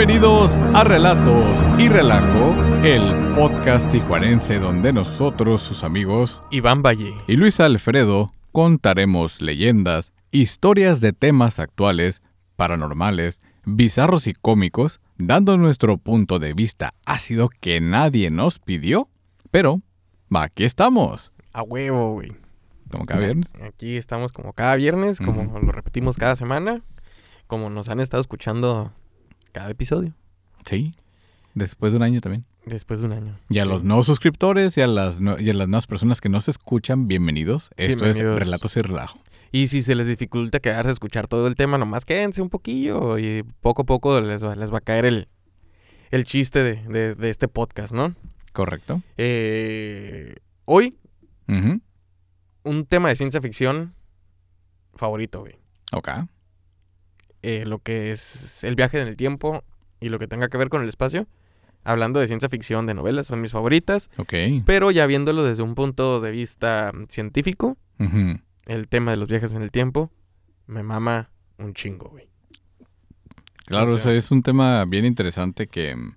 Bienvenidos a Relatos y Relajo, el podcast tijuarense donde nosotros, sus amigos Iván Valle y Luis Alfredo contaremos leyendas, historias de temas actuales, paranormales, bizarros y cómicos, dando nuestro punto de vista ácido que nadie nos pidió, pero aquí estamos. A huevo, güey. Como cada viernes. Aquí estamos como cada viernes, como lo repetimos cada semana, como nos han estado escuchando cada episodio, Sí. Después de un año también. después de un año. Y a los nuevos suscriptores y a las, nue- y a las nuevas personas que nos escuchan, bienvenidos. Esto Bienvenidos. es Relatos y Relajo. Y si se les dificulta quedarse a escuchar todo el tema, nomás quédense un poquillo y poco a poco les va, les va a caer el, el chiste de, de- de este podcast, ¿no? ¿Correcto? Eh, hoy, un tema de ciencia ficción favorito, güey. Ok. Eh, lo que es el viaje en el tiempo y lo que tenga que ver con el espacio. Hablando de ciencia ficción, de novelas, son mis favoritas. Ok. Pero ya viéndolo desde un punto de vista científico, Ujú. el tema de los viajes en el tiempo me mama un chingo, güey. Claro, O o sea- sea, es un tema bien interesante que mm,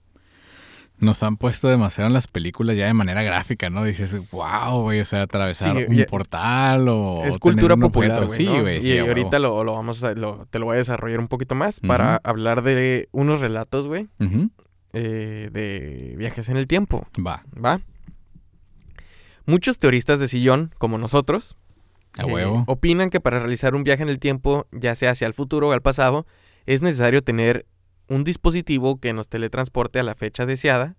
nos han puesto demasiado en las películas ya de manera gráfica, ¿no? Dices, wow, güey, o sea, atravesar Sí, un ya- portal o es tener cultura un popular, güey. Sí, ¿no? güey. Y sí, ahorita lo, lo vamos a, lo- te lo voy a desarrollar un poquito más para hablar de unos relatos, güey, Ujú. eh, de viajes en el tiempo. Va, ¿Va? Muchos teoristas de sillón, como nosotros, a Eh, huevo. opinan que para realizar un viaje en el tiempo, ya sea hacia el futuro o al pasado, es necesario tener un dispositivo que nos teletransporte a la fecha deseada,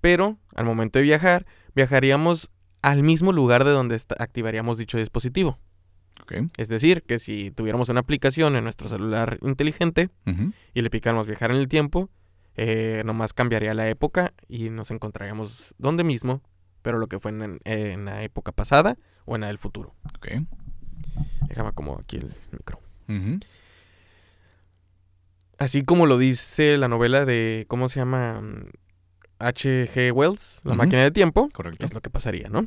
pero al momento de viajar, viajaríamos al mismo lugar de donde activaríamos dicho dispositivo. Es decir, que si tuviéramos una aplicación en nuestro celular inteligente y le picáramos viajar en el tiempo, eh, nomás cambiaría la época y nos encontraríamos donde mismo, pero lo que fue en, en la época pasada o en la del futuro. Ok. Déjame como aquí el micro. Así como lo dice la novela de, ¿cómo se llama? Mm, H.G. Wells, La máquina de tiempo, Correcto. es lo que pasaría, ¿no?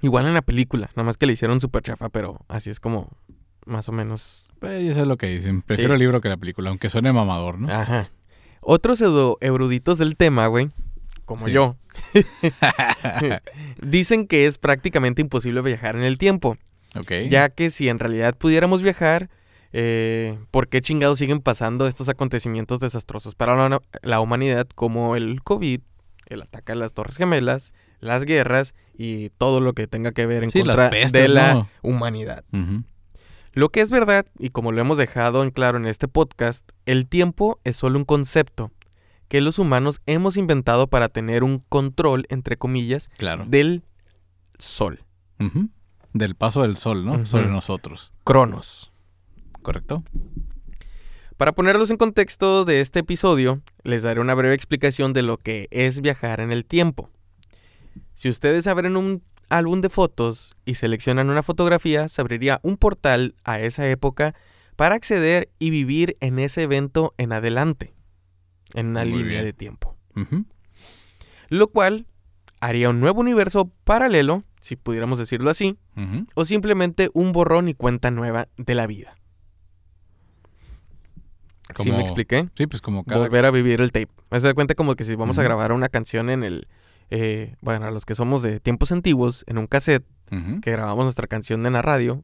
Igual en la película, nada más que le hicieron súper chafa, pero así es como más o menos. Pues ya sé lo que dicen. Prefiero Sí. el libro que la película, aunque suene mamador, ¿no? Ajá. Otros pseudo eruditos del tema, güey, como Sí. yo, dicen que es prácticamente imposible viajar en el tiempo, ok. ya que si en realidad pudiéramos viajar, eh, ¿por qué chingados siguen pasando estos acontecimientos desastrosos para la, la humanidad como el COVID, el ataque a las Torres Gemelas, las guerras y todo lo que tenga que ver en Sí, contra pestes, de la ¿no? humanidad? Lo que es verdad, y como lo hemos dejado en claro en este podcast, el tiempo es solo un concepto que los humanos hemos inventado para tener un control, entre comillas, Claro. del sol. Del paso del sol, ¿no? Sobre nosotros. Cronos. ¿Correcto? Para ponerlos en contexto de este episodio, les daré una breve explicación de lo que es viajar en el tiempo. Si ustedes abren un álbum de fotos y seleccionan una fotografía, se abriría un portal a esa época para acceder y vivir en ese evento en adelante, en una Muy línea bien. de tiempo. Lo cual haría un nuevo universo paralelo, si pudiéramos decirlo así, o simplemente un borrón y cuenta nueva de la vida. ¿Sí me Como- expliqué? Sí, pues como cada... volver a vivir el tape. Me da cuenta como que si vamos a grabar una canción en el... eh, bueno, a los que somos de tiempos antiguos, en un cassette, que grabamos nuestra canción en la radio,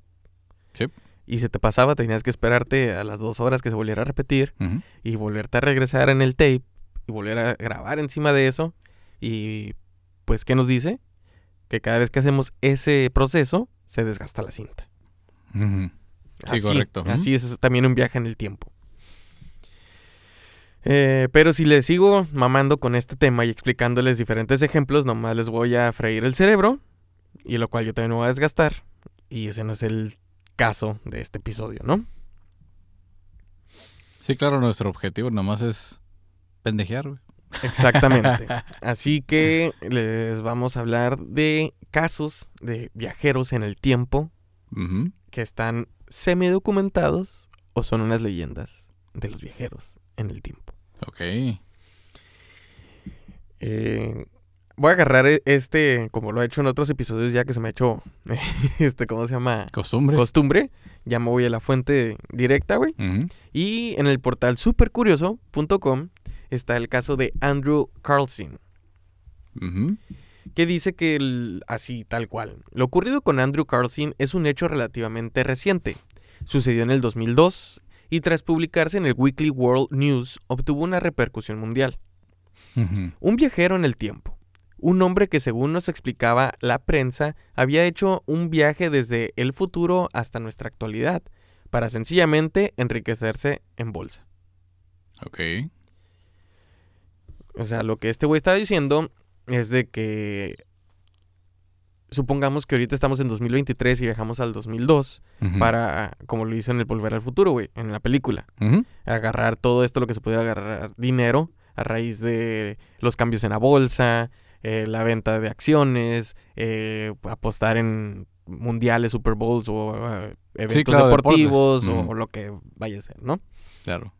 Sí. y se te pasaba, tenías que esperarte a las dos horas que se volviera a repetir, y volverte a regresar en el tape, y volver a grabar encima de eso, y pues, ¿qué nos dice? Que cada vez que hacemos ese proceso, se desgasta la cinta. Sí, Así, correcto. Así es, es también un viaje en el tiempo. Eh, pero si les sigo mamando con este tema y explicándoles diferentes ejemplos, nomás les voy a freír el cerebro, y lo cual yo también me voy a desgastar. Y ese no es el caso de este episodio, ¿no? Sí, claro, nuestro objetivo nomás es pendejear, güey. Exactamente. Así que les vamos a hablar de casos de viajeros en el tiempo que están semidocumentados o son unas leyendas de los viajeros en el tiempo. Ok. Eh, voy a agarrar e- este, como lo he hecho en otros episodios ya que se me ha hecho, este, ¿cómo se llama? Costumbre. Costumbre. Ya me voy a la fuente directa, güey. Y en el portal supercurioso.com está el caso de Andrew Carlson, que dice que el- así tal cual. Lo ocurrido con Andrew Carlson es un hecho relativamente reciente. Sucedió en el 2002 y tras publicarse en el Weekly World News obtuvo una repercusión mundial. Un viajero en el tiempo. Un hombre que según nos explicaba la prensa había hecho un viaje desde el futuro hasta nuestra actualidad para sencillamente enriquecerse en bolsa. Ok. O sea, lo que este güey está diciendo es de que supongamos que ahorita estamos en 2023 y viajamos al 2002 Ujú. para, como lo hizo en el Volver al Futuro, güey, en la película, agarrar todo esto lo que se pudiera agarrar dinero a raíz de los cambios en la bolsa, eh, la venta de acciones, eh, apostar en mundiales, Super Bowls o eh, eventos claro, deportivos o, lo que vaya a ser, ¿no? Claro.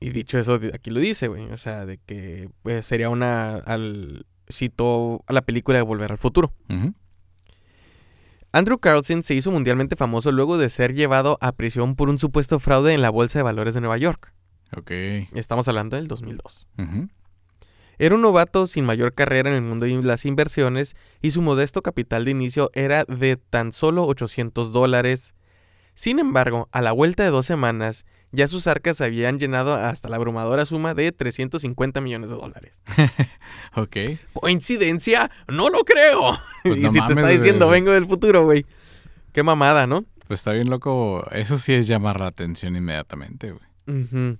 Y dicho eso, aquí lo dice, güey. O sea, de que pues, sería una. Al, citó a la película de Volver al Futuro. Andrew Carlson se hizo mundialmente famoso luego de ser llevado a prisión por un supuesto fraude en la Bolsa de Valores de Nueva York. Ok. Estamos hablando del 2002. Ujú. Era un novato sin mayor carrera en el mundo de las inversiones y su modesto capital de inicio era de tan solo 800 dólares. Sin embargo, a la vuelta de dos semanas, ya sus arcas se habían llenado hasta la abrumadora suma de 350 millones de dólares. Ok. ¿Coincidencia? No lo creo. Pues y no si te está diciendo vengo del futuro, güey. Qué mamada, ¿no? Pues está bien loco. Eso sí es llamar la atención inmediatamente, güey.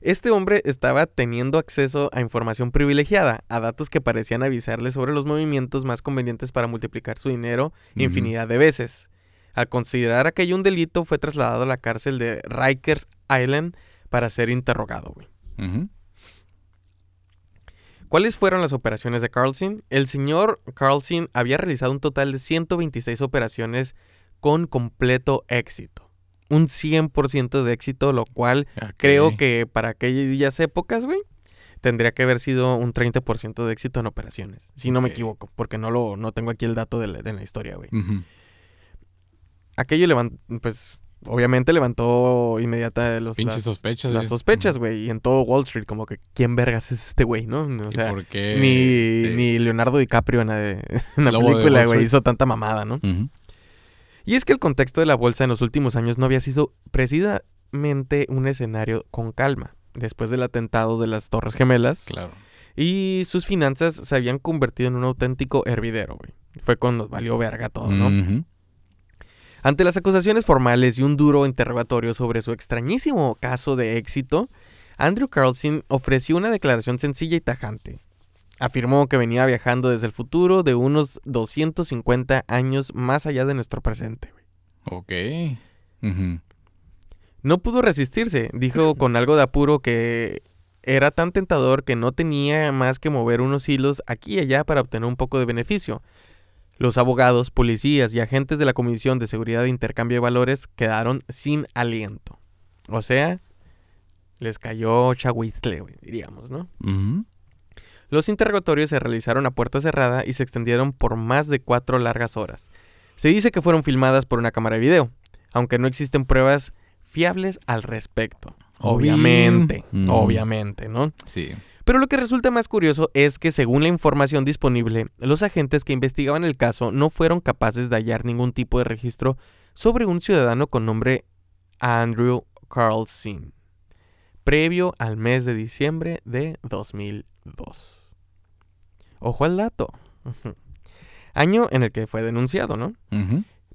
Este hombre estaba teniendo acceso a información privilegiada, a datos que parecían avisarle sobre los movimientos más convenientes para multiplicar su dinero infinidad de veces. Al considerar aquello un delito, fue trasladado a la cárcel de Rikers Island para ser interrogado. güey. ¿Cuáles fueron las operaciones de Carlson? El señor Carlson había realizado un total de 126 operaciones con completo éxito. Un 100% de éxito, lo cual creo que para aquellas épocas, güey, tendría que haber sido un 30% de éxito en operaciones. Si no me equivoco, porque no lo no tengo aquí el dato de la, de la historia, güey. Aquello levantó, pues, obviamente levantó inmediata los, Pinches las, sospechas. las güey. sospechas, Ujú. güey. Y en todo Wall Street, como que, ¿quién vergas es este güey, no? O ¿Y sea, por qué? ni, ni Leonardo DiCaprio en la, en película, güey, hizo tanta mamada, ¿no? Y es que el contexto de la bolsa en los últimos años no había sido precisamente un escenario con calma. Después del atentado de las Torres Gemelas Claro. y sus finanzas se habían convertido en un auténtico hervidero, güey. Fue cuando valió verga todo, ¿no? Ujú. Ante las acusaciones formales y un duro interrogatorio sobre su extrañísimo caso de éxito, Andrew Carlson ofreció una declaración sencilla y tajante. Afirmó que venía viajando desde el futuro de unos 250 años más allá de nuestro presente. Ok. No pudo resistirse, dijo con algo de apuro que era tan tentador que no tenía más que mover unos hilos aquí y allá para obtener un poco de beneficio. Los abogados, policías y agentes de la Comisión de Seguridad de Intercambio de Valores quedaron sin aliento. O sea, les cayó chahuizle, güey, diríamos, ¿no? Los interrogatorios se realizaron a puerta cerrada y se extendieron por más de cuatro largas horas. Se dice que fueron filmadas por una cámara de video, aunque no existen pruebas fiables al respecto. Obviamente, Mm. obviamente, ¿no? Sí. Pero lo que resulta más curioso es que según la información disponible, los agentes que investigaban el caso no fueron capaces de hallar ningún tipo de registro sobre un ciudadano con nombre Andrew Carlson, previo al mes de diciembre de 2002. Ojo al dato. Año en el que fue denunciado, ¿no?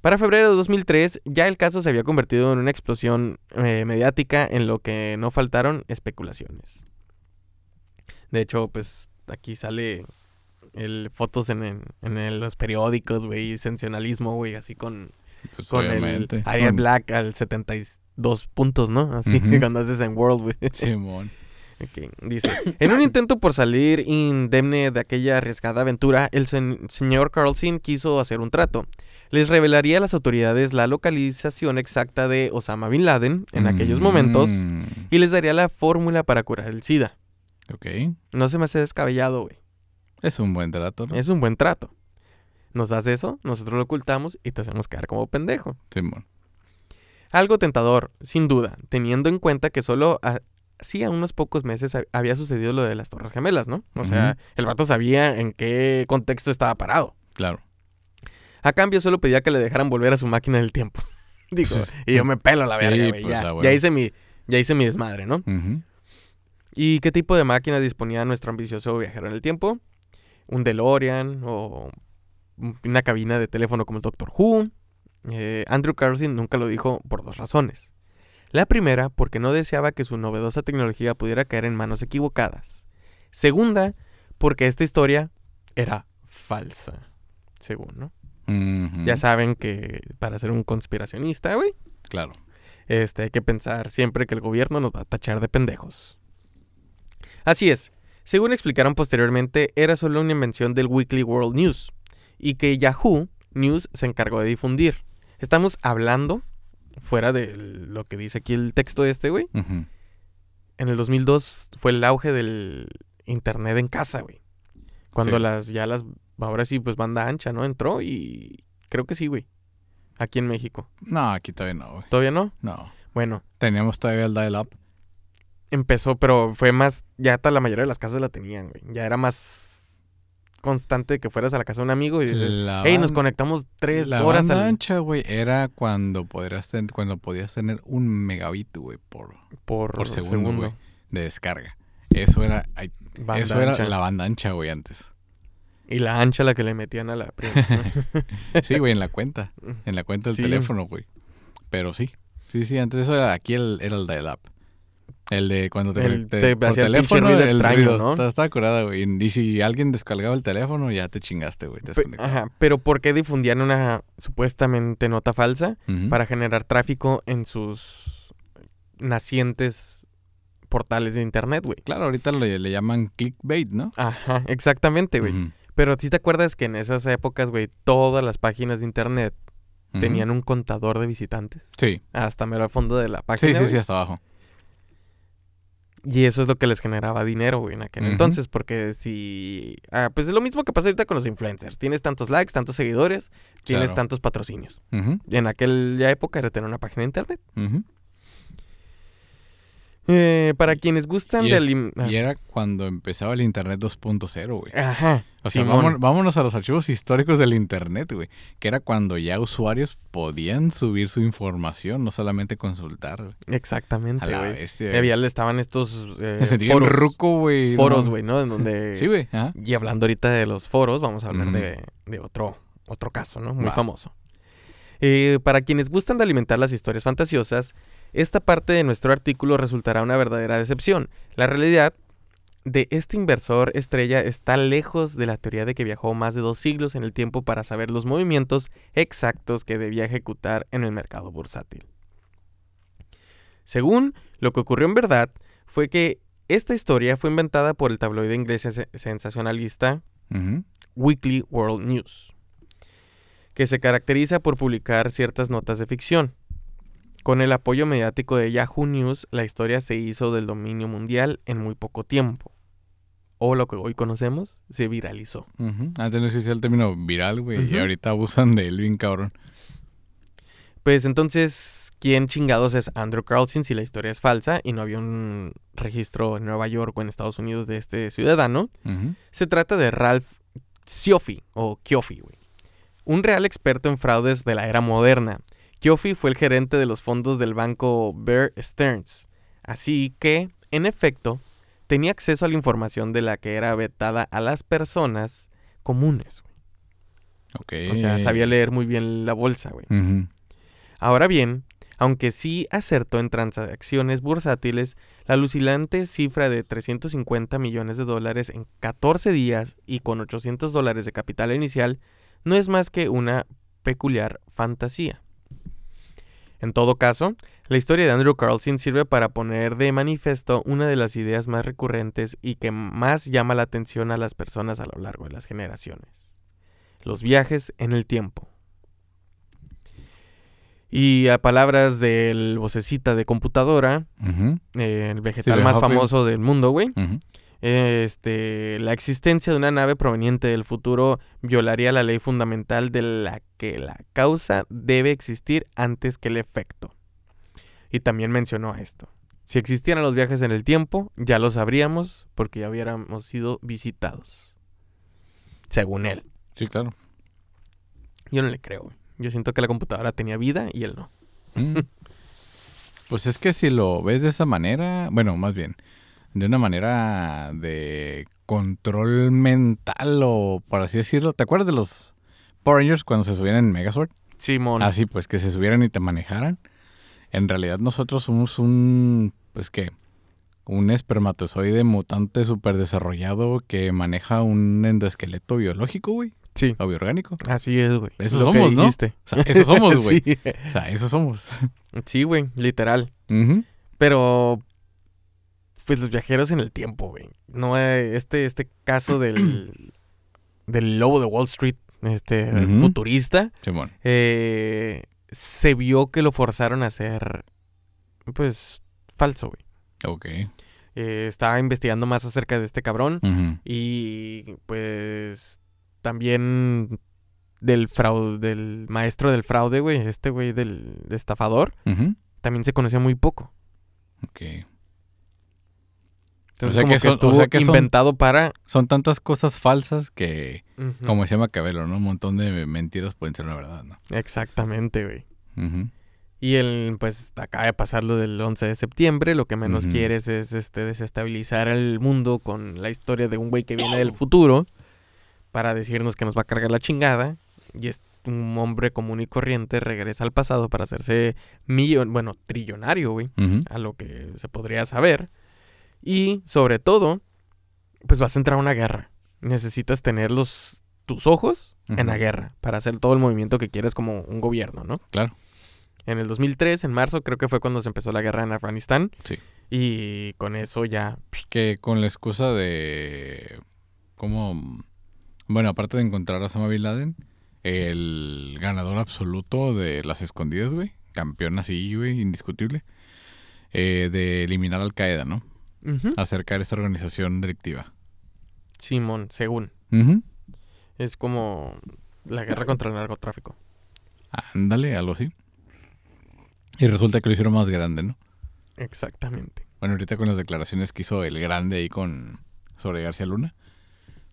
Para febrero de 2003, ya el caso se había convertido en una explosión eh, mediática en lo que no faltaron especulaciones. De hecho, pues aquí sale el, fotos en, en- en el- los periódicos, güey, y sensacionalismo, güey, así con, Pues con el. Ariel Con- Black al 72 puntos, ¿no? Así Ujú. cuando haces en World, güey. Simón. Dice, en un intento por salir indemne de aquella arriesgada aventura, el sen- señor Carlson quiso hacer un trato. Les revelaría a las autoridades la localización exacta de Osama Bin Laden en aquellos momentos Mm. y les daría la fórmula para curar el SIDA. Ok. No se me hace descabellado, güey. Es un buen trato, ¿no? Es un buen trato. Nos das eso, nosotros lo ocultamos y te hacemos quedar como pendejo. Simón. Algo tentador, sin duda, teniendo en cuenta que solo hacía unos pocos meses ha- había sucedido lo de las Torres Gemelas, ¿no? O sea, el vato sabía en qué contexto estaba parado. Claro. A cambio, solo pedía que le dejaran volver a su máquina del tiempo. Digo, y yo me pelo la verga, Sí, güey. pues, ya, hice mi, ya hice mi desmadre, ¿no? Ujú. ¿Y qué tipo de máquina disponía nuestro ambicioso viajero en el tiempo? ¿Un DeLorean o una cabina de teléfono como el Doctor Who? Eh, Andrew Carlson nunca lo dijo por dos razones. La primera, porque no deseaba que su novedosa tecnología pudiera caer en manos equivocadas. Segunda, porque esta historia era falsa. Según, ¿no? Ya saben que para ser un conspiracionista, güey, Claro. este, hay que pensar siempre que el gobierno nos va a tachar de pendejos. Así es, según explicaron posteriormente, era solo una invención del Weekly World News y que Yahoo News se encargó de difundir. Estamos hablando, fuera de lo que dice aquí el texto de este, güey, en el 2002 fue el auge del internet en casa, güey. Cuando Sí. las, ya las, ahora sí, pues banda ancha, ¿no? Entró y creo que sí, güey. Aquí en México. No, aquí todavía no, güey. ¿Todavía no? No. Bueno, Teníamos todavía el dial-up. Empezó, pero fue más, ya hasta la mayoría de las casas la tenían, güey. Ya era más constante que fueras a la casa de un amigo y dices, La hey, nos conectamos tres la horas banda al, ancha, güey, era cuando podrías ten- cuando podías tener un megabit, güey, por, por, por segundo, segundo. güey, de descarga. Eso era, ay, eso era ancha. la banda ancha, güey, antes. Y la ancha la que le metían a la. Sí, güey, en la cuenta. En la cuenta del Sí. teléfono, güey. Pero sí. Sí, sí, antes eso era, aquí el, era el dial-up. El de cuando te, El- conecté te por hacía el pinche teléfono, ruido el extraño, ruido, ¿no? Estaba, estaba curada, güey. Y si alguien descargaba el teléfono, ya te chingaste, güey. Pe-. Ajá, pero ¿por qué difundían una supuestamente nota falsa? Para generar tráfico en sus nacientes portales de internet, güey. Claro, ahorita le, le llaman clickbait, ¿no? Ajá, exactamente, güey. Pero si te acuerdas que en esas épocas, güey, todas las páginas de internet tenían un contador de visitantes. Sí, Hasta mero al fondo de la sí, página. sí, güey. sí, hasta abajo. Y eso es lo que les generaba dinero, güey, en aquel entonces. Porque si. Ah, pues es lo mismo que pasa ahorita con los influencers. Tienes tantos likes, tantos seguidores, tienes Claro. tantos patrocinios. En aquella época era tener una página de internet. Eh, para quienes gustan Y de es- ah, Y era cuando empezaba el Internet 2.0, güey. Ajá. O sea, vámonos, vámonos a los archivos históricos del Internet, güey. Que era cuando ya usuarios podían subir su información, no solamente consultar. güey. Exactamente, A la güey. había, estaban estos eh, Me foros, ruco, güey. foros, güey, ¿no? En donde... Sí, güey. Y hablando ahorita de los foros, vamos a hablar de, de otro, otro caso, ¿no? Muy Va. famoso. Eh, para quienes gustan de alimentar las historias fantasiosas, esta parte de nuestro artículo resultará una verdadera decepción. La realidad de este inversor estrella está lejos de la teoría de que viajó más de dos siglos en el tiempo para saber los movimientos exactos que debía ejecutar en el mercado bursátil. Según lo que ocurrió en verdad, fue que esta historia fue inventada por el tabloide inglés sen- sensacionalista. Weekly World News, que se caracteriza por publicar ciertas notas de ficción. Con el apoyo mediático de Yahoo News, la historia se hizo del dominio mundial en muy poco tiempo. O lo que hoy conocemos, se viralizó. Antes no existía el término viral, güey. Y ahorita abusan de él bien cabrón. Pues entonces, ¿quién chingados es Andrew Carlson si la historia es falsa y no había un registro en Nueva York o en Estados Unidos de este ciudadano? Se trata de Ralph Cioffi, o Kiofi, güey. Un real experto en fraudes de la era moderna. Kiofi fue el gerente de los fondos del banco Bear Stearns. Así que, en efecto, tenía acceso a la información de la que era vetada a las personas comunes. güey. Ok. O sea, sabía leer muy bien la bolsa, güey. Ahora bien, aunque sí acertó en transacciones bursátiles, la alucinante cifra de 350 millones de dólares en 14 días y con 800 dólares de capital inicial no es más que una peculiar fantasía. En todo caso, la historia de Andrew Carlson sirve para poner de manifiesto una de las ideas más recurrentes y que más llama la atención a las personas a lo largo de las generaciones. Los viajes en el tiempo. Y a palabras del vocecita de computadora, eh, el vegetal Stephen más famoso del mundo, güey, Ujú. Este, la existencia de una nave proveniente del futuro violaría la ley fundamental de la que la causa debe existir antes que el efecto. Y también mencionó esto. Si existieran los viajes en el tiempo, ya lo sabríamos porque ya hubiéramos sido visitados. Según él. Sí, claro. Yo no le creo. Yo siento que la computadora tenía vida y él no. Mm. Pues es que si lo ves de esa manera, bueno, más bien, de una manera de control mental o por así decirlo, ¿te acuerdas de los Power Rangers cuando se subían en Megazord? Simón. Así pues, que se subieran y te manejaran. En realidad nosotros somos un, pues qué, un espermatozoide mutante súper desarrollado que maneja un endoesqueleto biológico, güey, Sí. o bioorgánico. Así es, güey. Eso Lo que somos, ¿no? dijiste. O sea, eso somos, güey. sí. O sea, eso somos. Sí, güey, literal. Pero, pues los viajeros en el tiempo, güey. No, eh, este, este caso del, del lobo de Wall Street, este, Ujú. futurista, Simón. eh, se vio que lo forzaron a ser, pues, falso, güey. Ok. Eh, estaba investigando más acerca de este cabrón y, pues, también del fraude, del maestro del fraude, güey, este güey del estafador, Ujú. también se conocía muy poco. Ok. Entonces, sea como que que, son- o estuvo sea que son- inventado para... Son tantas cosas falsas que, Ujú. como decía Macabelo, ¿no? Un montón de mentiras pueden ser una verdad, ¿no? Exactamente, güey. Y él, pues, acaba de pasar lo del 11 de septiembre. Lo que menos quieres es este, desestabilizar el mundo con la historia de un güey que viene del futuro para decirnos que nos va a cargar la chingada. Y es un hombre común y corriente regresa al pasado para hacerse millon, bueno, trillonario, güey, a lo que se podría saber. Y sobre todo, pues vas a entrar a una guerra. Necesitas tener los, tus ojos en la guerra para hacer todo el movimiento que quieres como un gobierno, ¿no? Claro. En el 2003, en marzo, creo que fue cuando se empezó la guerra en Afganistán. Sí. Y con eso ya... Que con la excusa de... ¿Cómo? Bueno, aparte de encontrar a Osama Bin Laden, el ganador absoluto de las escondidas, güey. Campeón así, güey, indiscutible. eh, de eliminar Al Qaeda, ¿no? Acercar esa organización delictiva. Simón, según. Es como la guerra contra el narcotráfico. Ándale, algo así. Y resulta que lo hicieron más grande, ¿no? Exactamente. Bueno, ahorita con las declaraciones que hizo el grande ahí con sobre García Luna,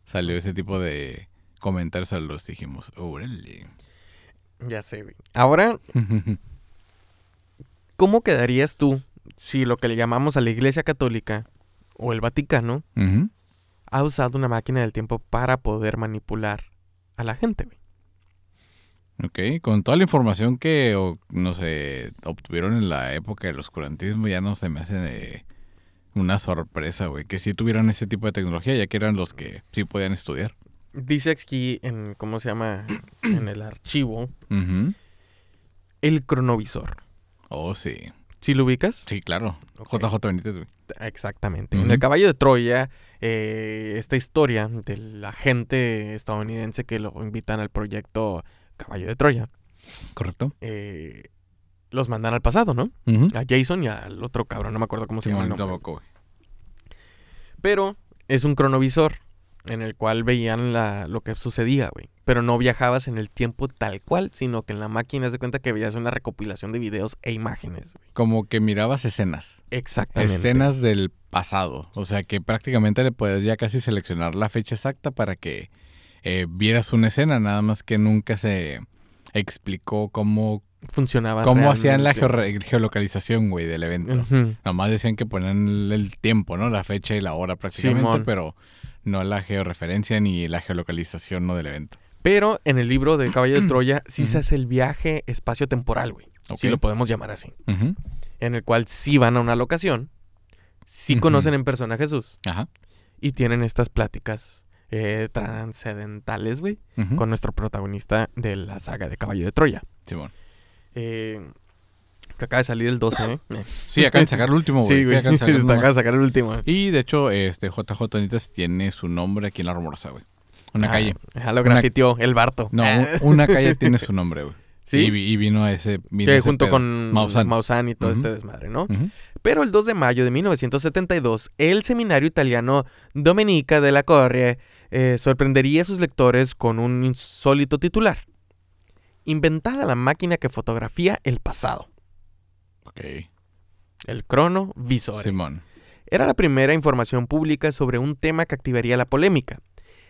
salió ese tipo de comentarios a los dijimos, órale. Ya sé, güey. Ahora, ¿cómo quedarías tú si lo que le llamamos a la Iglesia Católica o el Vaticano ha usado una máquina del tiempo para poder manipular a la gente, güey? Ok, con toda la información que, o, no sé, obtuvieron en la época del oscurantismo, ya no se me hace eh, una sorpresa, güey, que sí tuvieran ese tipo de tecnología, ya que eran los que sí podían estudiar. Dice aquí en, ¿cómo se llama? En el archivo, el cronovisor. Oh, sí. ¿Sí lo ubicas? Sí, claro. JJ Benítez, güey. Exactamente. En el caballo de Troya, eh, esta historia del agente estadounidense que lo invitan al proyecto Caballo de Troya, ¿Correcto? eh, los mandan al pasado, ¿no? A Jason y al otro cabrón, no me acuerdo cómo se Sí, llama el nombre. Pero es un cronovisor en el cual veían la, lo que sucedía, güey. Pero no viajabas en el tiempo tal cual, sino que en la máquina de cuenta que veías una recopilación de videos e imágenes, güey. Como que mirabas escenas. Exactamente. Escenas del pasado. O sea que prácticamente le puedes ya casi seleccionar la fecha exacta para que eh, vieras una escena, nada más que nunca se explicó cómo, Funcionaba cómo hacían la geolocalización, güey, del evento. Ujú. Nomás decían que ponían el, el tiempo, ¿no? La fecha y la hora prácticamente, Simón. pero no la georreferencia ni la geolocalización, ¿no? Del evento. Pero en el libro de Caballo de Troya sí se hace el viaje espacio-temporal, güey. Si Ok. lo podemos llamar así. En el cual sí van a una locación, sí conocen en persona a Jesús Ajá. y tienen estas pláticas eh, trascendentales, güey, con nuestro protagonista de la saga de Caballo de Troya. Simón. Eh, que acaba de salir el 12, ¿eh? Sí, acaban de sacar el último, güey. Sí, güey. acaban de sacar el acaba nuevo. de sacar el último. Y de hecho, este JJ Benítez tiene su nombre aquí en la rumorosa, güey. Una Ah, calle. ah, lo grafiteó el Barto. No, Ah. un- una calle tiene su nombre, güey. Sí. Y, vi- y vino ese. Vino que ese junto pedo. con Maussan. Maussan y todo este desmadre, ¿no? Pero el 2 de mayo de 1972, el seminario italiano Domenica della Corrie eh, sorprendería a sus lectores con un insólito titular. Inventada la máquina que fotografía el pasado, Ok. el cronovisor. Simón. Era la primera información pública sobre un tema que activaría la polémica.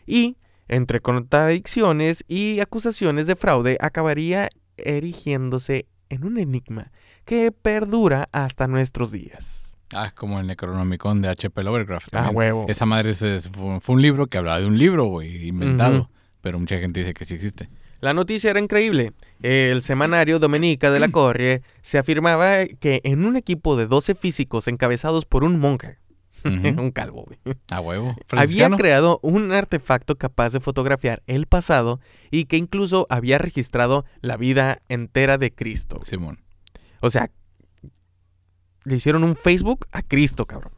Y, entre contradicciones y acusaciones de fraude, acabaría erigiéndose en un enigma que perdura hasta nuestros días. Ah, como el Necronomicon de H.P. Lovecraft. Ah, huevo. Esa madre fue, un libro que hablaba de un libro, güey, inventado. Pero mucha gente dice que sí existe. La noticia era increíble. El semanario Domenica de la Corrie se afirmaba que en un equipo de 12 físicos encabezados por un monje, un calvo, güey, A huevo. había creado un artefacto capaz de fotografiar el pasado y que incluso había registrado la vida entera de Cristo. Simón. O sea, le hicieron un Facebook a Cristo, cabrón.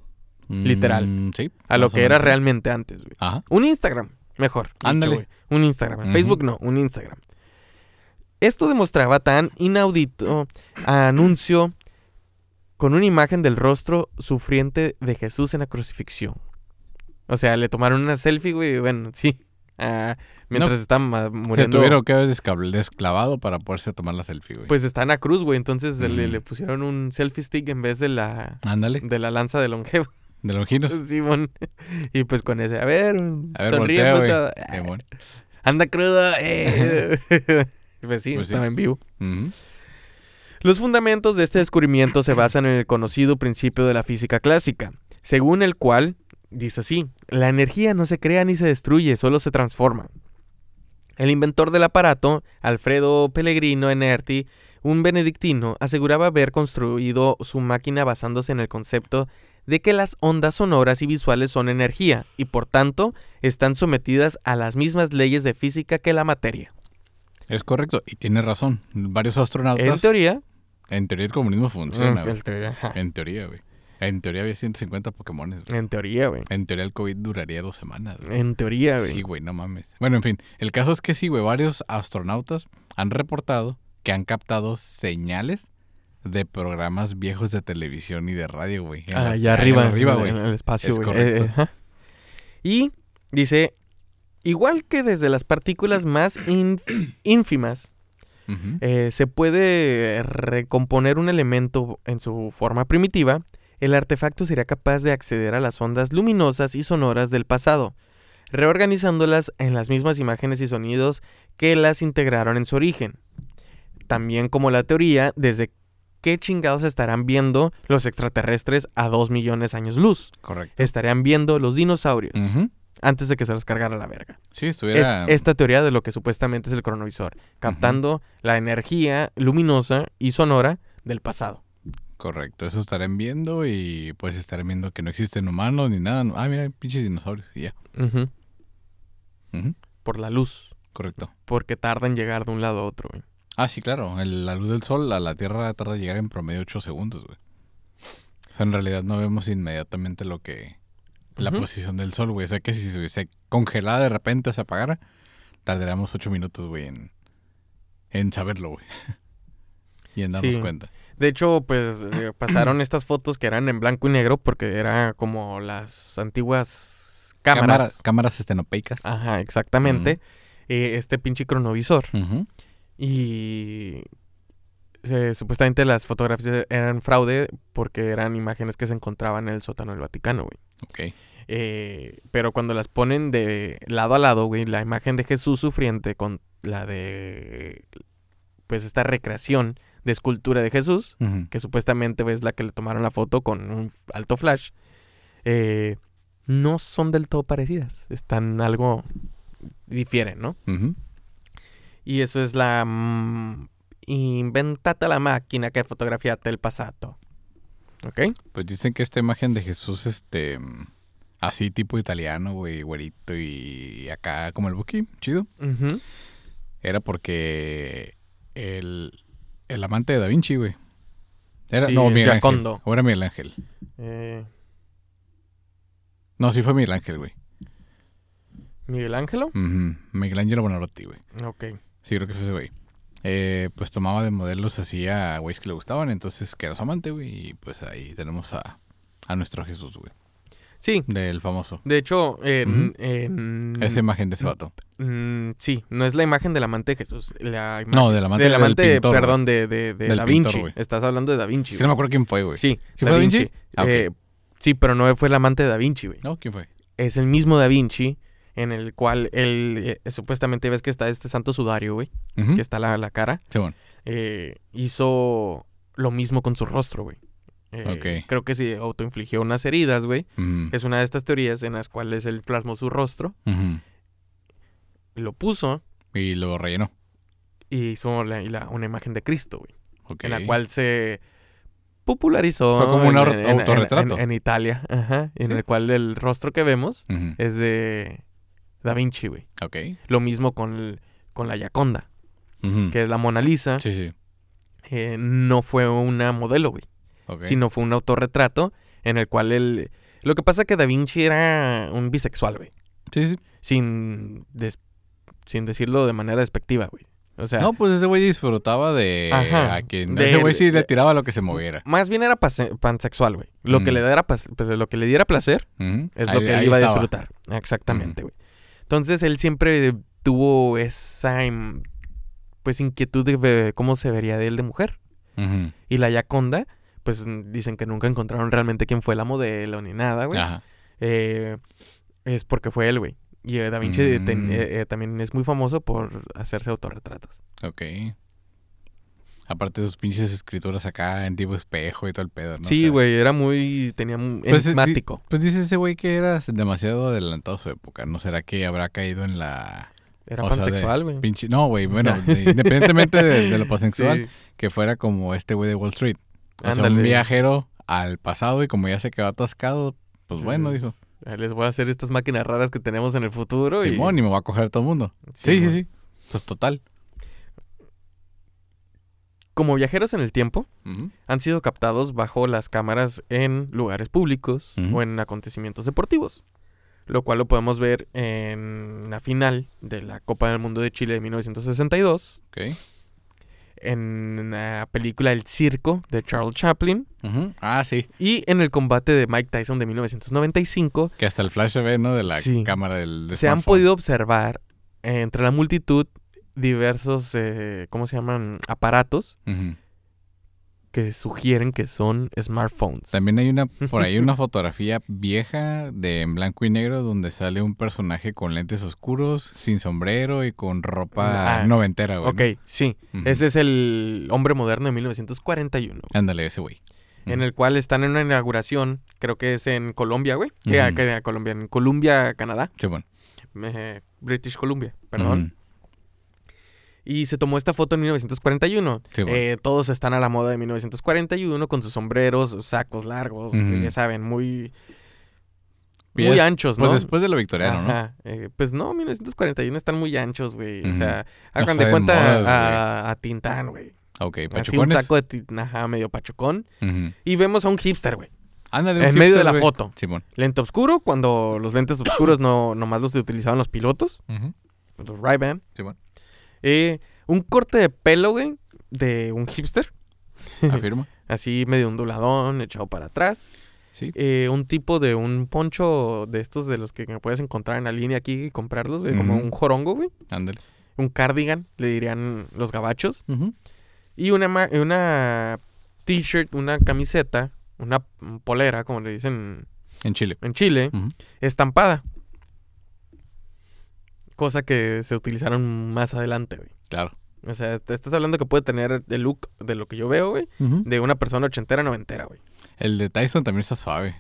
Literal. Mm, sí. A lo que era realmente antes, güey. Ajá. Un Instagram, mejor. Ándale. Un Instagram. En. Facebook no, un Instagram. Esto demostraba tan inaudito anuncio con una imagen del rostro sufriente de Jesús en la crucifixión. O sea, le tomaron una selfie, güey, bueno, sí. ah, mientras No, está ma- Se muriendo. tuvieron que haber desclavado para poderse tomar la selfie, güey. Pues está en la cruz, güey. Entonces le, le pusieron un selfie stick en vez de la, Ándale. de la lanza de longevo. De Longinos. Simón. Y pues con ese, a ver, A ver, sonríe, voltea, güey. puto. Anda crudo. eh. pues sí, Pues sí. estaba en vivo. Los fundamentos de este descubrimiento se basan en el conocido principio de la física clásica, según el cual, dice así, la energía no se crea ni se destruye, solo se transforma. El inventor del aparato, Alfredo Pellegrino Enerti, un benedictino, aseguraba haber construido su máquina basándose en el concepto de que las ondas sonoras y visuales son energía y por tanto están sometidas a las mismas leyes de física que la materia. Es correcto. Y tiene razón. Varios astronautas. En teoría, En teoría el comunismo funciona, en güey. teoría. En teoría, güey. En teoría había 150 Pokémones. güey. en teoría, güey. En teoría el COVID duraría dos semanas. güey. En teoría, güey. Sí, güey, no mames. Bueno, en fin, el caso es que sí, güey, varios astronautas han reportado que han captado señales de programas viejos de televisión y de radio, güey. Ah, allá allá arriba, arriba, güey. En el espacio, Es güey. Eh, eh, y dice, igual que desde las partículas más ínfimas, eh, se puede recomponer un elemento en su forma primitiva, el artefacto sería capaz de acceder a las ondas luminosas y sonoras del pasado, reorganizándolas en las mismas imágenes y sonidos que las integraron en su origen. También como la teoría desde qué chingados estarán viendo los extraterrestres a 2 millones años luz. Correcto. Estarían viendo los dinosaurios antes de que se los cargara la verga. Sí, Es estuviera... esta teoría de lo que supuestamente es el cronovisor, captando la energía luminosa y sonora del pasado. Correcto, eso estarán viendo y pues estarán viendo que no existen humanos ni nada. Ah, mira, pinches dinosaurios y ya. Por la luz, Correcto. porque tarda en llegar de un lado a otro. güey. Ah, sí, claro. el- la luz del sol a la Tierra tarda en llegar en promedio 8 segundos, güey. O sea, en realidad no vemos inmediatamente lo que... La posición del sol, güey. O sea, que si se, se congelara de repente, se apagara, tardaríamos 8 minutos, güey, en, en saberlo, güey. y en darnos Sí. cuenta. De hecho, pues eh, pasaron estas fotos que eran en blanco y negro porque era como las antiguas cámaras. Cámaras, cámaras estenopeicas. Ajá, exactamente. Eh, este pinche cronovisor. Ujú. Y eh, supuestamente las fotografías eran fraude porque eran imágenes que se encontraban en el sótano del Vaticano, güey. Ok. Eh, pero cuando las ponen de lado a lado, güey, la imagen de Jesús sufriente con la de, pues, esta recreación de escultura de Jesús, que supuestamente es la que le tomaron la foto con un alto flash, eh, no son del todo parecidas. Están algo, difieren, ¿no? Y eso es la... mm, inventate la máquina que fotografiate el pasado. ¿Ok? Pues dicen que esta imagen de Jesús, este, así tipo italiano, güey, güerito y acá como el Buki, chido, era porque el, el amante de Da Vinci, güey. Era, Sí, no, Miguel Ángel. O era Miguel Ángel. Eh, No, sí fue Miguel Ángel, güey. Miguel Ángelo. Miguel Ángelo Bonarotti, güey. Ok. Sí, creo que fue ese güey. eh, pues tomaba de modelos así a güeyes que le gustaban, entonces que era su amante, güey, y pues ahí tenemos a, a nuestro Jesús, güey, Sí, del famoso. de hecho, Esa imagen de ese vato. Mm, sí, no es la imagen del amante de Jesús. La imagen No, del amante del del amante, pintor, perdón, de, de, de Del Da Vinci. Estás hablando de Da Vinci. Que no me acuerdo quién fue, güey. Sí, ¿Sí fue Da Vinci? Ah. Eh, sí, pero no fue el amante de Da Vinci, güey. No, ¿quién fue? Es el mismo Da Vinci en el cual él, eh, supuestamente ves que está este santo sudario, güey, que está la, la cara. Sí, bueno. eh, hizo lo mismo con su rostro, güey. Eh, Ok. Creo que se autoinfligió unas heridas, güey. Es una de estas teorías en las cuales él plasmó su rostro, Ujú. lo puso Y lo rellenó. y hizo la- y la- una imagen de Cristo, güey. Ok. En la cual se popularizó Fue como un en- au- en- en- autorretrato. En, Italia, ajá, en el cual el rostro que vemos es de Da Vinci, güey. Ok. Lo mismo con, el- con la Yaconda, que es la Mona Lisa. Sí, sí. eh, no fue una modelo, güey, Ok. sino fue un autorretrato en el cual él... Lo que pasa es que Da Vinci era un bisexual, güey. Sí, sí. Sin, des- sin decirlo de manera despectiva, güey. O sea, No, pues ese güey disfrutaba de Ajá. a quien De- ese güey sí le tiraba lo que se moviera. más bien era pansexual, güey. Lo, que le diera lo que le diera placer. Es Ahí- lo que él iba a disfrutar. Exactamente, güey. Entonces él siempre tuvo esa pues inquietud de cómo se vería de él de mujer. Y la Yaconda, pues mm, dicen que nunca encontraron realmente quién fue la modelo ni nada, güey. Ajá. Eh, es porque fue él, güey. Y eh, Da Vinci eh, ten- Mm. eh, eh, también es muy famoso por hacerse autorretratos. Ok. Aparte de sus pinches escrituras acá en tipo espejo y todo el pedo, ¿no? O sí, sea, güey, era muy... tenía un Pues, enigmático. Pues dice ese güey que era demasiado adelantado a su época. ¿No será que habrá caído en la Era o pansexual, güey. No, güey, bueno, de- independientemente de, de lo pansexual, Sí, que fuera como este güey de Wall Street. O sea, un viajero al pasado y como ya se quedó atascado, pues bueno, dijo. Les voy a hacer estas máquinas raras que tenemos en el futuro. Simón, y me va a coger todo el mundo. Sí, sí, sí. Pues total. Como viajeros en el tiempo, han sido captados bajo las cámaras en lugares públicos o en acontecimientos deportivos. Lo cual lo podemos ver en la final de la Copa del Mundo de Chile de 1962, Ok. en la película El Circo de Charles Chaplin. Ah, sí. y en el combate de Mike Tyson de 1995. Que hasta el flash se ve, ¿no? De la Sí. cámara del de Se han podido observar eh, entre la multitud diversos, eh, ¿cómo se llaman? Aparatos que sugieren que son smartphones. También hay una, por ahí una fotografía vieja de en blanco y negro donde sale un personaje con lentes oscuros, sin sombrero y con ropa Ah, noventera, güey. Ok, sí. Ese es el hombre moderno de 1941. Ándale, ese güey. En el cual están en una inauguración, creo que es en Colombia, güey. Que, que- Colombia, en Columbia, Canadá. Sí, bueno. Eh, British Columbia, perdón. Y se tomó esta foto en 1941. Sí, bueno. Eh, todos están a la moda de 1941 con sus sombreros, sacos largos, eh, ya saben, muy, Pues muy anchos, Pues ¿no? después de lo victoriano, ¿no? Ajá, eh, pues no, 1941 están muy anchos, güey. O Ujú. sea, No hagan de cuenta modas, a, a Tintán, güey. Ok, Así un saco de medio pachucón. Y vemos a un hipster, güey. Ándale, En medio de la foto. Simón. Lente oscuro, cuando los lentes oscuros no nomás los utilizaban los pilotos, los Ray-Ban. Simón. Eh, un corte de pelo, güey, de un hipster. Afirma. Así medio onduladón, echado para atrás. Sí. Eh, un tipo de un poncho de estos de los que puedes encontrar en la línea aquí y comprarlos, güey. Como un jorongo, güey. Ándale. Un cardigan, le dirían los gabachos. Y una, una t-shirt, una camiseta, una polera, como le dicen En Chile. en Chile, estampada. Cosa que se utilizaron más adelante, güey. Claro. O sea, te estás hablando que puede tener el look de lo que yo veo, güey, de una persona ochentera, noventera, güey. El de Tyson también está suave.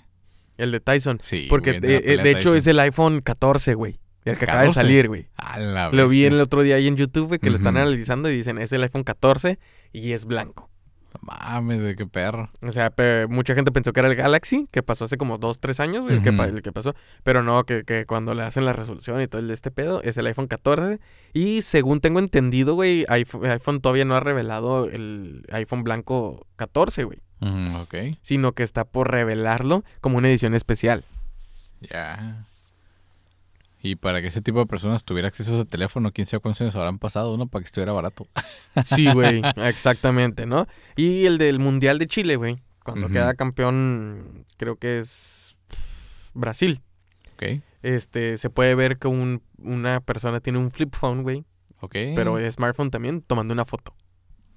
El de Tyson. Sí. Porque güey, de la eh, eh, de hecho Tyson. es el iPhone 14, güey. El que acaba de 14. salir, güey. A la Lo vi el otro día ahí en YouTube, güey, que lo están analizando y dicen, es el iPhone 14 y es blanco. Mames, güey, qué perro. O sea, pe- mucha gente pensó que era el Galaxy, que pasó hace como 2, 3 años, güey, el, que, pa- el que pasó. Pero no, que, que cuando le hacen la resolución y todo el de este pedo, es el iPhone 14. Y según tengo entendido, güey, iPhone, iPhone todavía no ha revelado el iPhone blanco 14, güey. Ujú, ok. Sino que está por revelarlo como una edición especial. Ya. Y para que ese tipo de personas tuviera acceso a ese teléfono, quién sabe cuántos años habrán pasado, ¿no? Para que estuviera barato. Sí, güey, exactamente, ¿no? Y el del Mundial de Chile, güey. Cuando queda campeón, creo que es Brasil. Ok, Este, se puede ver que un- una persona tiene un flip phone, güey. ok. Pero es smartphone también, tomando una foto.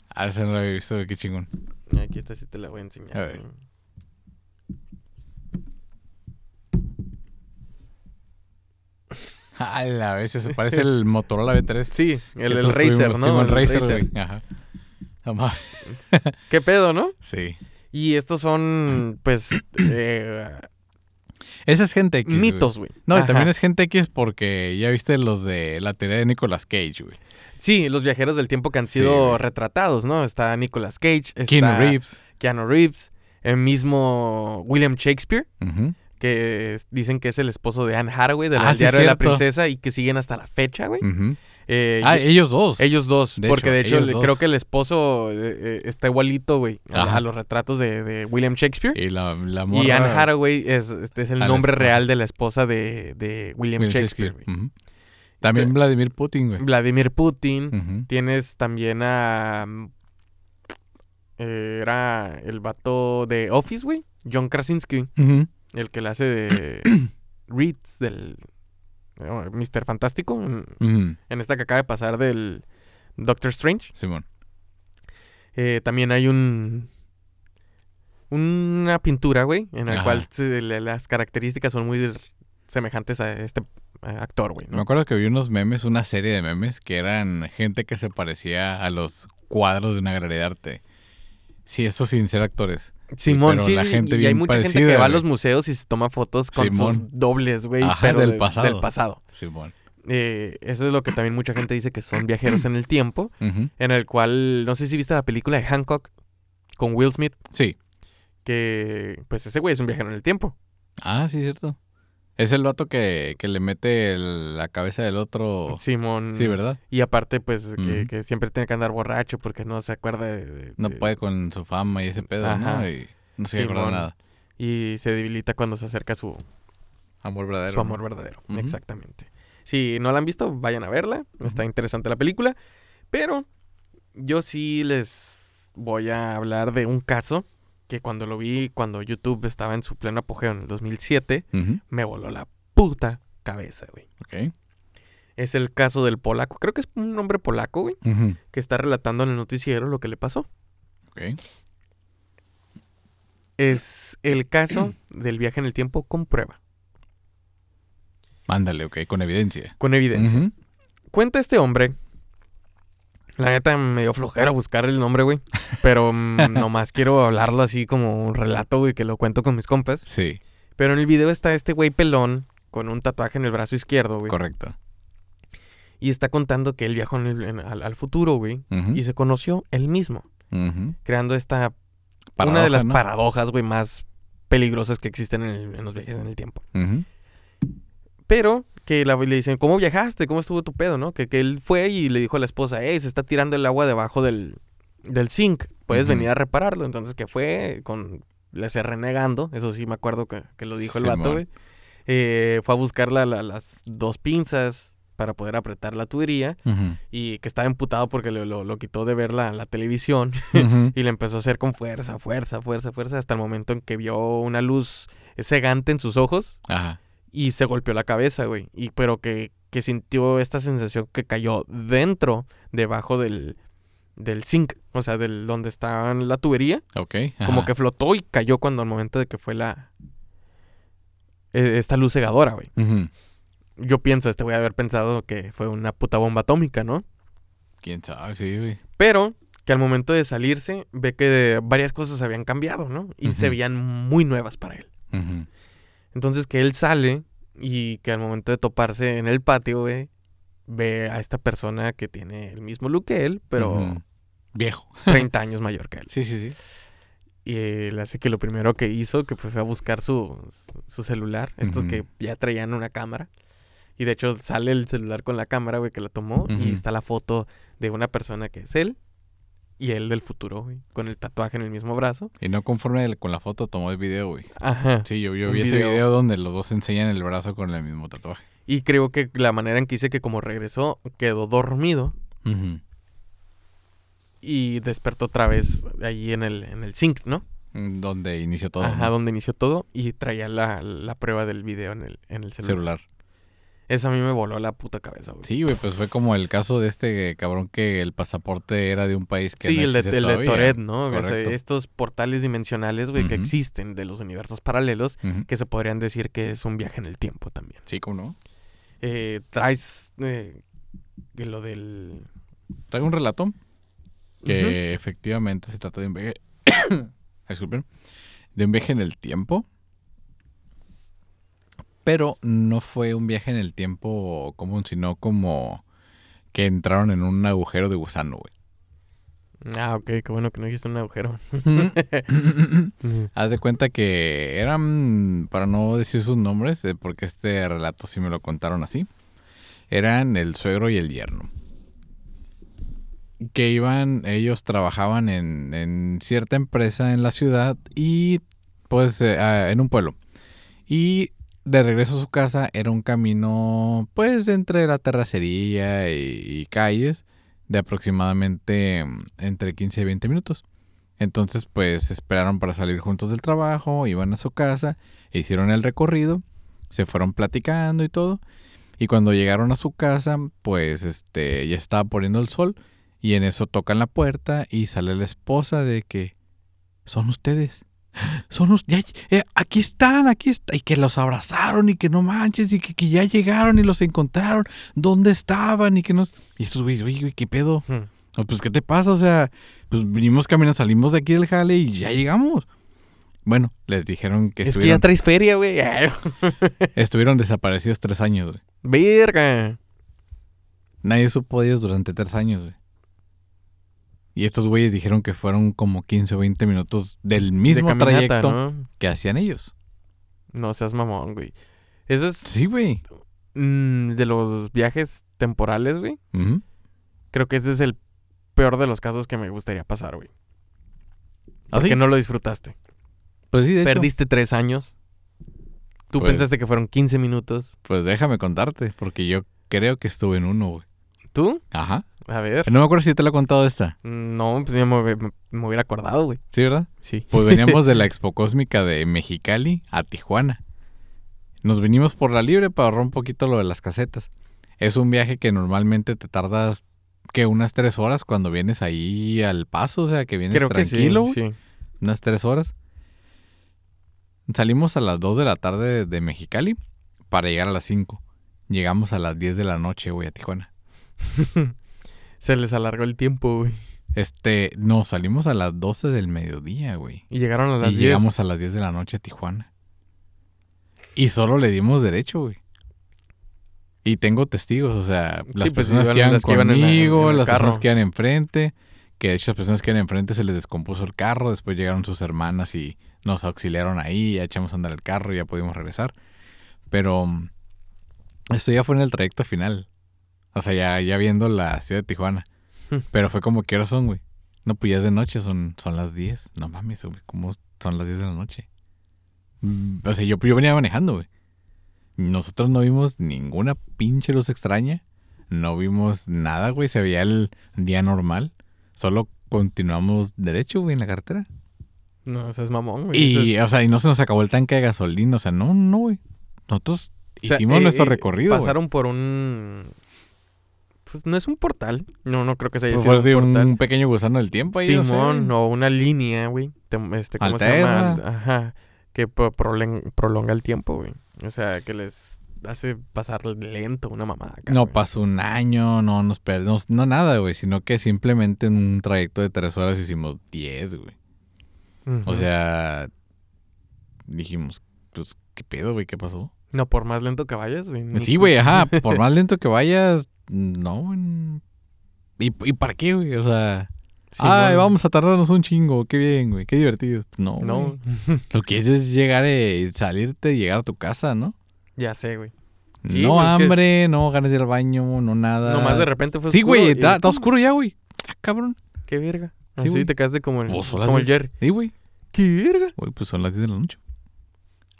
Ah, ese no lo había visto, qué chingón. Aquí está, sí te la voy a enseñar. A ver. güey. A la vez, se parece el Motorola V3. Sí, el, el Razer. ¿no? Simón, El Razer, güey. Ajá. ¿Qué pedo, no? Sí. Y estos son, pues, eh, Esa es gente X. mitos, güey. No, y también es gente X porque ya viste los de la teoría de Nicolas Cage, güey. Sí, los viajeros del tiempo que han sido retratados, ¿no? Está Nicolas Cage, está Keanu Reeves. Keanu Reeves, el mismo William Shakespeare, Ujú. Que dicen que es el esposo de Anne Hathaway, del Ah, sí, diario de la princesa, y que siguen hasta la fecha, güey. Eh, Ah, y- ellos dos. ellos dos, de porque hecho, de hecho dos. creo que el esposo eh, eh, está igualito, güey, a, los retratos de, de William Shakespeare. Y la, la Y Anne Hathaway es, este es el la nombre real de la esposa de, de William, William Shakespeare. También Te- Vladimir Putin, güey. Vladimir Putin. Tienes también a. eh, era el vato de Office, güey. John Krasinski. Ujú. El que le hace de. Reeds del. Mr. Fantástico. En, esta que acaba de pasar del. Doctor Strange. Simón. Eh, también hay un. Una pintura, güey. En la Ajá. cual se- le- las características son muy semejantes a este actor, güey. Me ¿no? acuerdo que vi unos memes, una serie de memes que eran gente que se parecía a los cuadros de una galería de arte. Sí, eso sin ser actores. Simón, sí, la sí, gente y hay mucha gente que va a los museos y se toma fotos con sus dobles, güey, Ajá, pero del de- pasado. del pasado. Simón. Eh, eso es lo que también mucha gente dice que son viajeros en el tiempo, en el cual, no sé si viste la película de Hancock con Will Smith, Sí. que pues ese güey es un viajero en el tiempo. Ah, sí, cierto. Es el vato que, que le mete el- la cabeza del otro. Simón. Sí, ¿verdad? Y aparte, pues, que, que siempre tiene que andar borracho porque no se acuerda de... de- No de- puede con su fama y ese pedo, ¿no? Y no se acuerda de nada. Y se debilita cuando se acerca a su, Amor verdadero. su amor ¿no? verdadero. Exactamente. Si no la han visto, vayan a verla. Está interesante la película. Pero yo sí les voy a hablar de un caso que cuando lo vi, cuando YouTube estaba en su pleno apogeo en el 2007, Ujú. me voló la puta cabeza, güey. Ok. Es el caso del polaco. Creo que es un hombre polaco, güey, que está relatando en el noticiero lo que le pasó. Ok. Es el caso del viaje en el tiempo con prueba, Mándale, ok, con evidencia. con evidencia. Ujú. Cuenta este hombre. La neta me dio flojera buscar el nombre, güey. Pero mm, nomás quiero hablarlo así como un relato, güey, que lo cuento con mis compas. Sí, Pero en el video está este güey pelón con un tatuaje en el brazo izquierdo, güey. correcto. Y está contando que él viajó en el- en- al, al futuro, güey. Y se conoció él mismo. Creando esta... una Paradoja, de las ¿no? paradojas, güey, más peligrosas que existen en, el- en los viajes en el tiempo. Pero que la- le dicen, ¿cómo viajaste? ¿Cómo estuvo tu pedo, no? Que, que él fue y le dijo a la esposa, hey, se está tirando el agua debajo del, del zinc. Puedes venir a repararlo. Entonces, que fue con... Le se renegando. Eso sí me acuerdo que, que lo dijo el vato, güey. Eh, fue a buscar la- la- las dos pinzas para poder apretar la tubería. Y que estaba emputado porque lo, lo- lo quitó de ver la, la televisión. Y le empezó a hacer con fuerza, fuerza, fuerza, fuerza. Hasta el momento en que vio una luz cegante en sus ojos Ajá. Y se golpeó la cabeza, güey. Y pero que, que sintió esta sensación que cayó dentro, debajo del, del zinc, o sea, del donde estaba la tubería, Ok. como que flotó y cayó cuando al momento de que fue la e- esta luz cegadora, güey. Yo pienso, este voy a haber pensado que fue una puta bomba atómica, ¿no? ¿Quién sabe? Sí, güey. Pero que al momento de salirse ve que varias cosas habían cambiado, ¿no? Y se veían muy nuevas para él. Ujú. Entonces que él sale y que al momento de toparse en el patio, güey, ve a esta persona que tiene el mismo look que él, pero. Viejo. 30 años mayor que él. Sí, sí, sí. Y él hace que lo primero que hizo, que fue, a buscar su, su celular, estos que ya traían una cámara. Y de hecho sale el celular con la cámara, güey, que la tomó. Y está la foto de una persona que es él y él del futuro, güey, con el tatuaje en el mismo brazo. Y no conforme con la foto tomó el video, güey. Ajá. Sí, yo, vi ese video. donde los dos enseñan el brazo con el mismo tatuaje. Y creo que la manera en que dice que como regresó, quedó dormido Ujú. y despertó otra vez allí en el, en el zinc, ¿no? Mm, Donde inició todo. Ajá, ¿no? donde inició todo y traía la, la prueba del video en el, en el celular. Celular. Eso a mí me voló la puta cabeza, güey. Sí, güey, pues fue como el caso de este cabrón que el pasaporte era de un país que Sí, no el de, el de. Toret, ¿no? O sea, estos portales dimensionales, güey, que existen de los universos paralelos, que se podrían decir que es un viaje en el tiempo también. Sí, ¿cómo no? Eh, traes eh, lo del... Traigo un relato que efectivamente se trata de un viaje. Disculpen. De un viaje en el tiempo. Pero no fue un viaje en el tiempo común, sino como que entraron en un agujero de gusano, güey. Ah, ok, qué bueno que no dijiste un agujero. Haz de cuenta que eran, para no decir sus nombres, eh, porque este relato sí me lo contaron así, eran el suegro y el yerno. Que iban, ellos trabajaban en, en cierta empresa en la ciudad y pues eh, ah, en un pueblo. Y de regreso a su casa era un camino pues entre la terracería y, calles de aproximadamente mm, entre 15 y 20 minutos. Entonces, pues esperaron para salir juntos del trabajo, iban a su casa, hicieron el recorrido, se fueron platicando y todo. Y cuando llegaron a su casa, pues este ya estaba poniendo el sol y en eso tocan la puerta y sale la esposa de que son ustedes. Son ustedes, aquí están, aquí están. Y que los abrazaron y que no manches y que, que ya llegaron y los encontraron. ¿Dónde estaban? Y que nos... Y estos güeyes, oye, güey, ¿qué pedo? No, pues, ¿qué te pasa? O sea, pues vinimos caminando, salimos de aquí del jale y ya llegamos. Bueno, les dijeron que es que ya estuvieron, traes feria, güey. estuvieron desaparecidos tres años, güey. Verga. Nadie supo de ellos durante tres años, güey. Y estos güeyes dijeron que fueron como 15 o 20 minutos del mismo de trayecto ¿no? que hacían ellos. No seas mamón, güey. Eso es Sí, güey. mm, de los viajes temporales, güey. Creo que ese es el peor de los casos que me gustaría pasar, güey. ¿Ah, Porque sí? no lo disfrutaste. Pues sí, de hecho. Perdiste tres años. Tú Pues- pensaste que fueron 15 minutos. Pues déjame contarte, porque yo creo que estuve en uno, güey. ¿Tú? Ajá. A ver. No me acuerdo si te lo he contado esta. No, pues ya me, me- me hubiera acordado, güey. ¿Sí, verdad? Sí. Pues veníamos de la Expo Cósmica de Mexicali a Tijuana. Nos vinimos por la libre para ahorrar un poquito lo de las casetas. Es un viaje que normalmente te tardas que unas tres horas cuando vienes ahí al paso, o sea, que vienes Creo que sí. tranquilo, sí. unas tres horas. Salimos a las 2 de la tarde de Mexicali para llegar a las 5. Llegamos a las 10 de la noche, güey, a Tijuana. Se les alargó el tiempo, güey. Este, no, salimos a las 12 del mediodía, güey. Y llegaron a las y 10. llegamos a las 10 de la noche a Tijuana. Y solo le dimos derecho, güey. Y tengo testigos, o sea, las personas iban- que iban las que iban en la- conmigo, en el las personas que iban enfrente, que de hecho las personas que iban enfrente se les descompuso el carro, después llegaron sus hermanas y nos auxiliaron ahí, ya echamos a andar el carro y ya pudimos regresar. Pero mm, esto ya fue en el trayecto final. O sea, ya, ya viendo la ciudad de Tijuana. Pero fue como, ¿qué horas son, güey? No, pues ya es de noche, son, son las 10. No mames, güey, ¿cómo son las 10 de la noche? Mm, O sea, yo, yo venía manejando, güey. Nosotros no vimos ninguna pinche luz extraña. No vimos nada, güey. Se veía el día normal. Solo continuamos derecho, güey, en la carretera. No, seas mamón, güey. Es- Y, o sea, y no se nos acabó el tanque de gasolina. O sea, no, no, güey. Nosotros o sea, hicimos eh, nuestro eh, recorrido, güey. Pasaron por un... Pues no es un portal. No, no creo que se haya Pues sido un portal. un pequeño gusano del tiempo ahí. Simón, o una línea, güey. Te- Este, ¿Cómo se llama? Ajá. Que prolonga el tiempo, güey. O sea, que les hace pasar lento una mamada. acá, No güey. pasó un año, no nos perdimos, no nada, güey, sino que simplemente en un trayecto de tres horas hicimos diez, güey. O sea, dijimos, pues, ¿qué pedo, güey? ¿Qué pasó? No, por más lento que vayas, güey. Sí, güey, ajá, por más lento que vayas, no. ¿Y, ¿Y para qué, güey? O sea, ay, vamos a tardarnos un chingo, qué bien, güey, qué divertido. No, No. Lo que es es llegar, eh, salirte y llegar a tu casa, ¿no? ya sé, güey. Sí, no pues es que- hambre, no ganas de ir al baño, no nada. Nomás de repente fue Sí, oscuro güey, está, está oscuro ya, güey. Ah, cabrón. Qué verga. Sí, Así güey. te quedaste como el, Pues como el Jerry. Sí, güey. ¿Qué verga? Güey, pues son las 10 de la noche.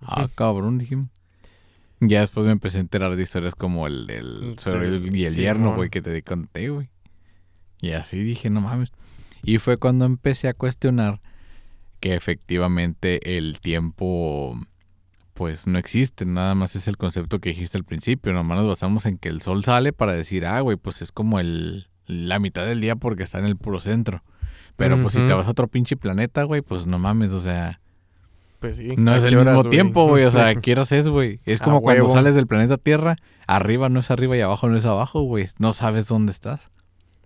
Ah, cabrón, dijimos. Ya después me empecé a enterar de historias como el del el, y el sí, yerno, güey, que te conté, güey. Y así dije, no mames. Y fue cuando empecé a cuestionar que efectivamente el tiempo, pues no existe. Nada más es el concepto que dijiste al principio. Nomás nos basamos en que el sol sale para decir, ah, güey, pues es como el, la mitad del día porque está en el puro centro. Pero pues si te vas a otro pinche planeta, güey, pues no mames, o sea, Pues sí. no ¿a es el horas, mismo tiempo, güey. O sea, ¿qué horas es, güey? Es A como cuando huevo. sales del planeta Tierra, arriba no es arriba y abajo no es abajo, güey. No sabes dónde estás.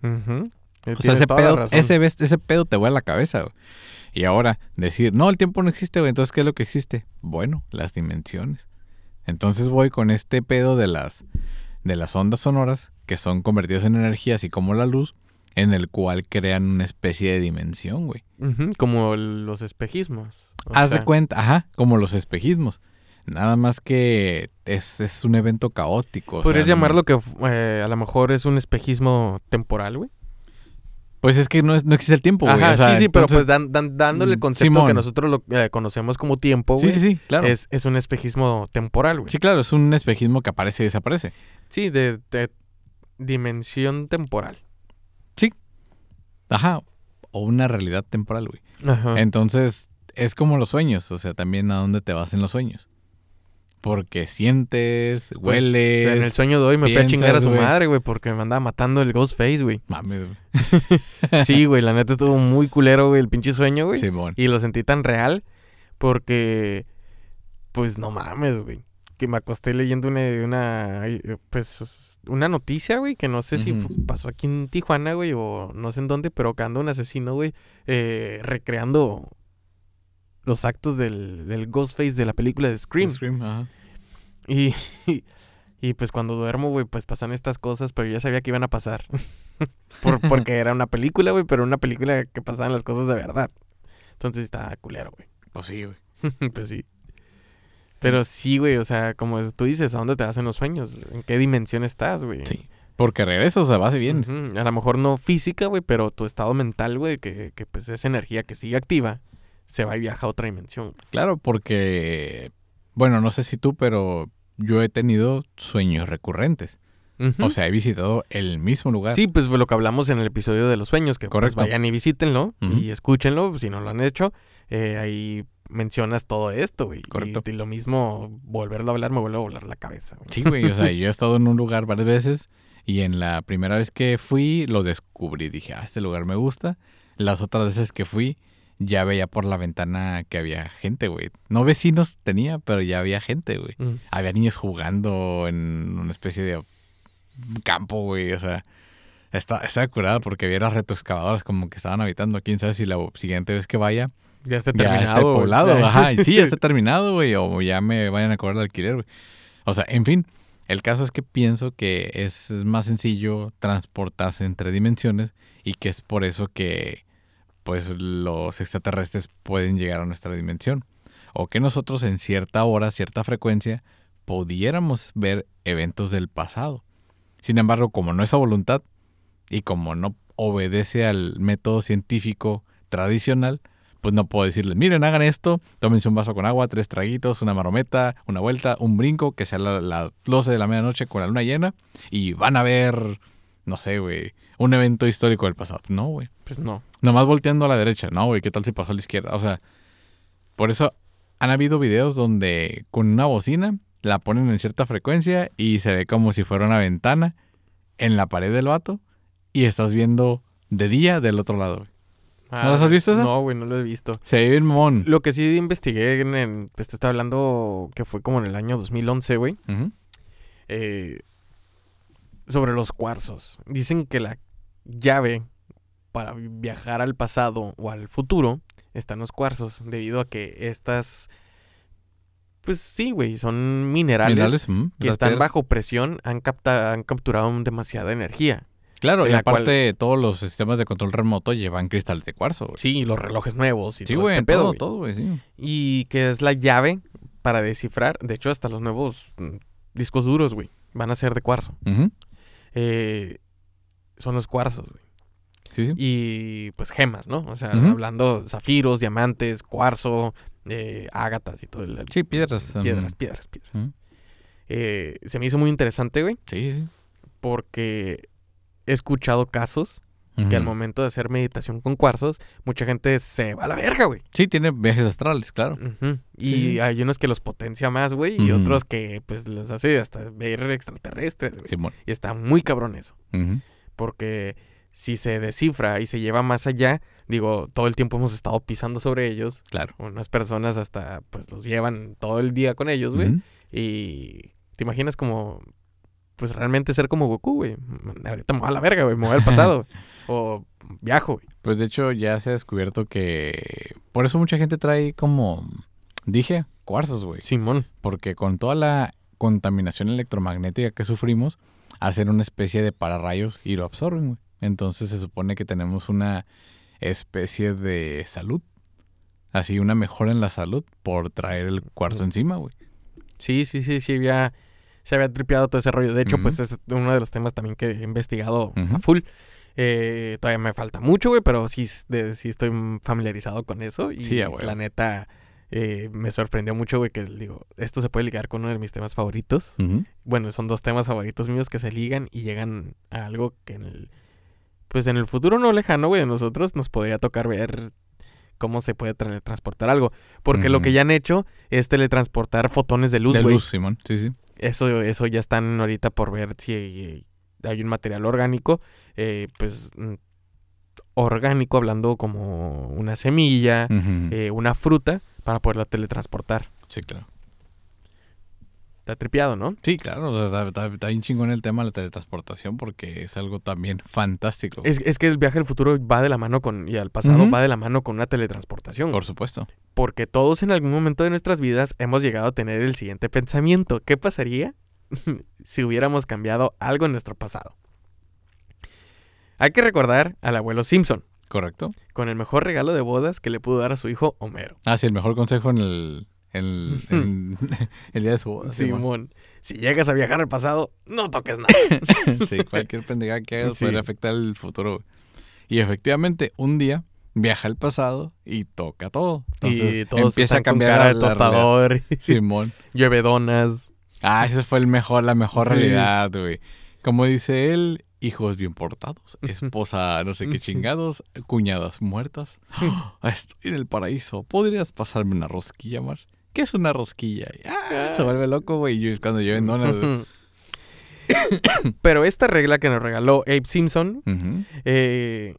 O sea, ese pedo, ese, pedo te vuela la cabeza, güey. Y ahora, decir, no, el tiempo no existe, güey. Entonces, ¿qué es lo que existe? Bueno, las dimensiones. Entonces voy con este pedo de las, de las ondas sonoras, que son convertidas en energía, así como la luz, en el cual crean una especie de dimensión, güey. Como el- los espejismos. O Haz de cuenta, ajá, como los espejismos. Nada más que es, es un evento caótico. o ¿Podrías sea, llamarlo que eh, a lo mejor es un espejismo temporal, güey? Pues es que no, es, no existe el tiempo, güey. Ajá, o sea, sí, sí, pero pues dan- dan- dándole el Mm, concepto que nosotros lo eh, conocemos como tiempo, Sí, güey. sí, sí, claro. Es, es un espejismo temporal, güey. Sí, claro, es un espejismo que aparece y desaparece. Sí, de, de dimensión temporal. Ajá. O una realidad temporal, güey. Ajá. Entonces, es como los sueños. O sea, también a dónde te vas en los sueños. Porque sientes, Pues, hueles. en el sueño de hoy me fui a chingar a piensas, su madre, güey, porque me andaba matando el Ghostface, güey. Mames, güey. Sí, güey, la neta estuvo muy culero, güey, el pinche sueño, güey. Y lo sentí tan real porque, pues no mames, güey. Que me acosté leyendo una, una pues, una noticia, güey, que no sé si pasó aquí en Tijuana, güey, o no sé en dónde, pero que anda un asesino, güey, eh, recreando los actos del, del Ghostface de la película de Scream. Scream, ajá. Y, y, y, pues cuando duermo, güey, pues pasan estas cosas, pero ya sabía que iban a pasar. Por- porque era una película, güey, pero una película que pasaban las cosas de verdad. Entonces está culero, güey. Pues sí, güey. pues sí. Pero sí, güey, o sea, como es- tú dices, ¿a dónde te hacen los sueños? ¿En qué dimensión estás, güey? Sí. Porque regresas, o sea, vas y vienes. A lo mejor no física, güey, pero tu estado mental, güey, que, que pues esa energía que sigue activa, se va y viaja a otra dimensión. Claro, porque. Bueno, no sé si tú, pero yo he tenido sueños recurrentes. O sea, he visitado el mismo lugar. Sí, pues fue lo que hablamos en el episodio de los sueños, que pues, vayan y visítenlo y escúchenlo, si no lo han hecho. eh, ahí mencionas todo esto, güey. Correcto. Y, y lo mismo, volverlo a hablar, me vuelve a volar la cabeza. güey. Sí, güey. O sea, yo he estado en un lugar varias veces y en la primera vez que fui lo descubrí. Dije, ah, este lugar me gusta. Las otras veces que fui ya veía por la ventana que había gente, güey. No vecinos tenía, pero ya había gente, güey. Mm. Había niños jugando en una especie de campo, güey. O sea, estaba, estaba curada porque había las retroexcavadoras como que estaban habitando. Quién sabe si la siguiente vez que vaya Ya está ya terminado. está güey. poblado. Ajá, y sí, ya está terminado, güey. O ya me vayan a cobrar el alquiler, güey. O sea, en fin, el caso es que pienso que es más sencillo transportarse entre dimensiones y que es por eso que pues los extraterrestres pueden llegar a nuestra dimensión. O que nosotros en cierta hora, cierta frecuencia, pudiéramos ver eventos del pasado. Sin embargo, como no es a voluntad y como no obedece al método científico tradicional, pues no puedo decirles, miren, hagan esto, tómense un vaso con agua, tres traguitos, una marometa, una vuelta, un brinco, que sea las la 12 de la medianoche con la luna llena, y van a ver, no sé, güey, un evento histórico del pasado. No, güey. Pues no. Nomás volteando a la derecha, no, güey, ¿qué tal si pasó a la izquierda? O sea, por eso han habido videos donde con una bocina la ponen en cierta frecuencia y se ve como si fuera una ventana en la pared del vato y estás viendo de día del otro lado, güey. Ah, las has visto esa? No, güey, no lo he visto. Se ve bien mamón. Lo que sí investigué en, pues te estaba hablando que fue como en el año 2011, güey. Ujú. eh, sobre los cuarzos. Dicen que la llave para viajar al pasado o al futuro está en los cuarzos, debido a que estas, pues sí, güey, son minerales, Minerales, ujú, que están bajo presión, han, capta- han capturado demasiada energía. Claro, y cual- aparte todos los sistemas de control remoto llevan cristales de cuarzo, güey. Sí, y los relojes nuevos y Sí, todo güey, este pedo, todo, güey. todo, güey, sí. Y que es la llave para descifrar, de hecho hasta los nuevos mm, discos duros, güey, van a ser de cuarzo. Eh, son los cuarzos, güey. Sí, sí. y pues gemas, ¿no? O sea, Ujú. hablando zafiros, diamantes, cuarzo, eh, ágatas y todo el... Sí, piedras. um, Piedras, piedras, piedras. Eh, se me hizo muy interesante, güey, Sí, sí. porque he escuchado casos que al momento de hacer meditación con cuarzos, mucha gente se va a la verga, güey. Sí, tiene viajes astrales, claro. Y Sí, sí. hay unos que los potencia más, güey, y otros que pues les hace hasta ver extraterrestres, güey. Simón. Y está muy cabrón eso, porque si se descifra y se lleva más allá, digo, todo el tiempo hemos estado pisando sobre ellos. Claro. Unas personas hasta pues los llevan todo el día con ellos, güey. Y te imaginas como, pues realmente ser como Goku, güey. Ahorita me voy a la verga, güey, me voy al pasado. o viajo, güey. Pues de hecho ya se ha descubierto que por eso mucha gente trae como dije cuarzos, güey, Simón. porque con toda la contaminación electromagnética que sufrimos, hacen una especie de pararrayos y lo absorben, güey. Entonces se supone que tenemos una especie de salud, así una mejora en la salud por traer el cuarzo encima, güey. Sí, sí, sí, sí, había, se había tripeado todo ese rollo. De hecho, pues es uno de los temas también que he investigado a full. Eh, todavía me falta mucho, güey, pero sí, de- sí estoy familiarizado con eso. Y Sí, la neta, eh, me sorprendió mucho, güey, que digo, esto se puede ligar con uno de mis temas favoritos. Bueno, son dos temas favoritos míos que se ligan y llegan a algo que en el, pues en el futuro no lejano, güey, de nosotros nos podría tocar ver cómo se puede teletransportar algo. Porque lo que ya han hecho es teletransportar fotones de luz, de güey. luz, Simón. Sí, sí. Eso, eso ya están ahorita por ver si hay, un material orgánico, eh, pues mm, orgánico hablando como una semilla, eh, una fruta, para poderla teletransportar. Sí, claro. Está tripeado, ¿no? Sí, claro, o sea, está, está- está bien chingón el tema de la teletransportación porque es algo también fantástico. Es, es que el viaje al futuro va de la mano con, y al pasado va de la mano con una teletransportación. Por supuesto. Porque todos en algún momento de nuestras vidas hemos llegado a tener el siguiente pensamiento. ¿Qué pasaría si hubiéramos cambiado algo en nuestro pasado? Hay que recordar al abuelo Simpson, ¿Correcto? con el mejor regalo de bodas que le pudo dar a su hijo Homero. Ah, sí, el mejor consejo en el, en el día de su boda. Simón. Si llegas a viajar al pasado, no toques nada. sí, cualquier pendejada que hagas Sí. puede afectar el futuro. Y efectivamente, un día viaja al pasado y toca todo. Entonces, y todos empieza a con cambiar cara de tostador, Simón. llueve donas. Ah, ese fue el mejor, la mejor Sí. realidad, güey. Como dice él, hijos bien portados, esposa no sé qué chingados, cuñadas muertas. Ah, Estoy en el paraíso. ¿Podrías pasarme una rosquilla, Mar? ¿Qué es una rosquilla? Y, ah, se vuelve loco, güey. y cuando llueven donas. güey. Pero esta regla que nos regaló Abe Simpson eh,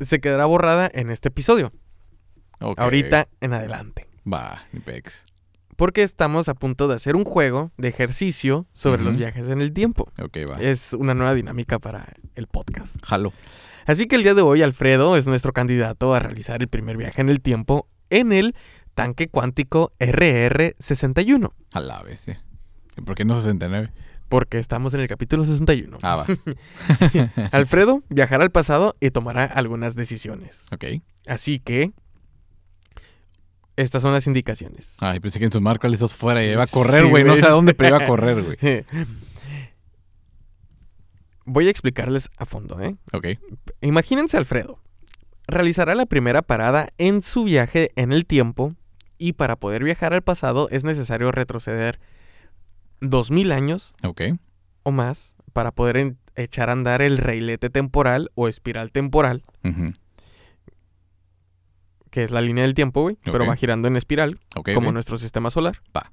se quedará borrada en este episodio. Ahorita en adelante. Va, ni pex. Porque estamos a punto de hacer un juego de ejercicio sobre los viajes en el tiempo. Ok, va. Es una nueva dinámica para el podcast. Jalo. Así que el día de hoy Alfredo es nuestro candidato a realizar el primer viaje en el tiempo en el tanque cuántico RR61. A la vez, sí. ¿Y ¿Por qué no 69? Porque estamos en el capítulo 61. Ah, va. Alfredo viajará al pasado y tomará algunas decisiones. ok. Así que... Estas son las indicaciones. Ay, pensé que en su marco esos fuera y iba a correr, Sí, güey. no sé a dónde, pero iba a correr, güey. Voy a explicarles a fondo, ¿eh? Ok. Imagínense Alfredo. Realizará la primera parada en su viaje en el tiempo y para poder viajar al pasado es necesario retroceder 2000 años o más para poder echar a andar el reilete temporal o espiral temporal, que es la línea del tiempo, güey, pero va girando en espiral, como nuestro sistema solar. Va.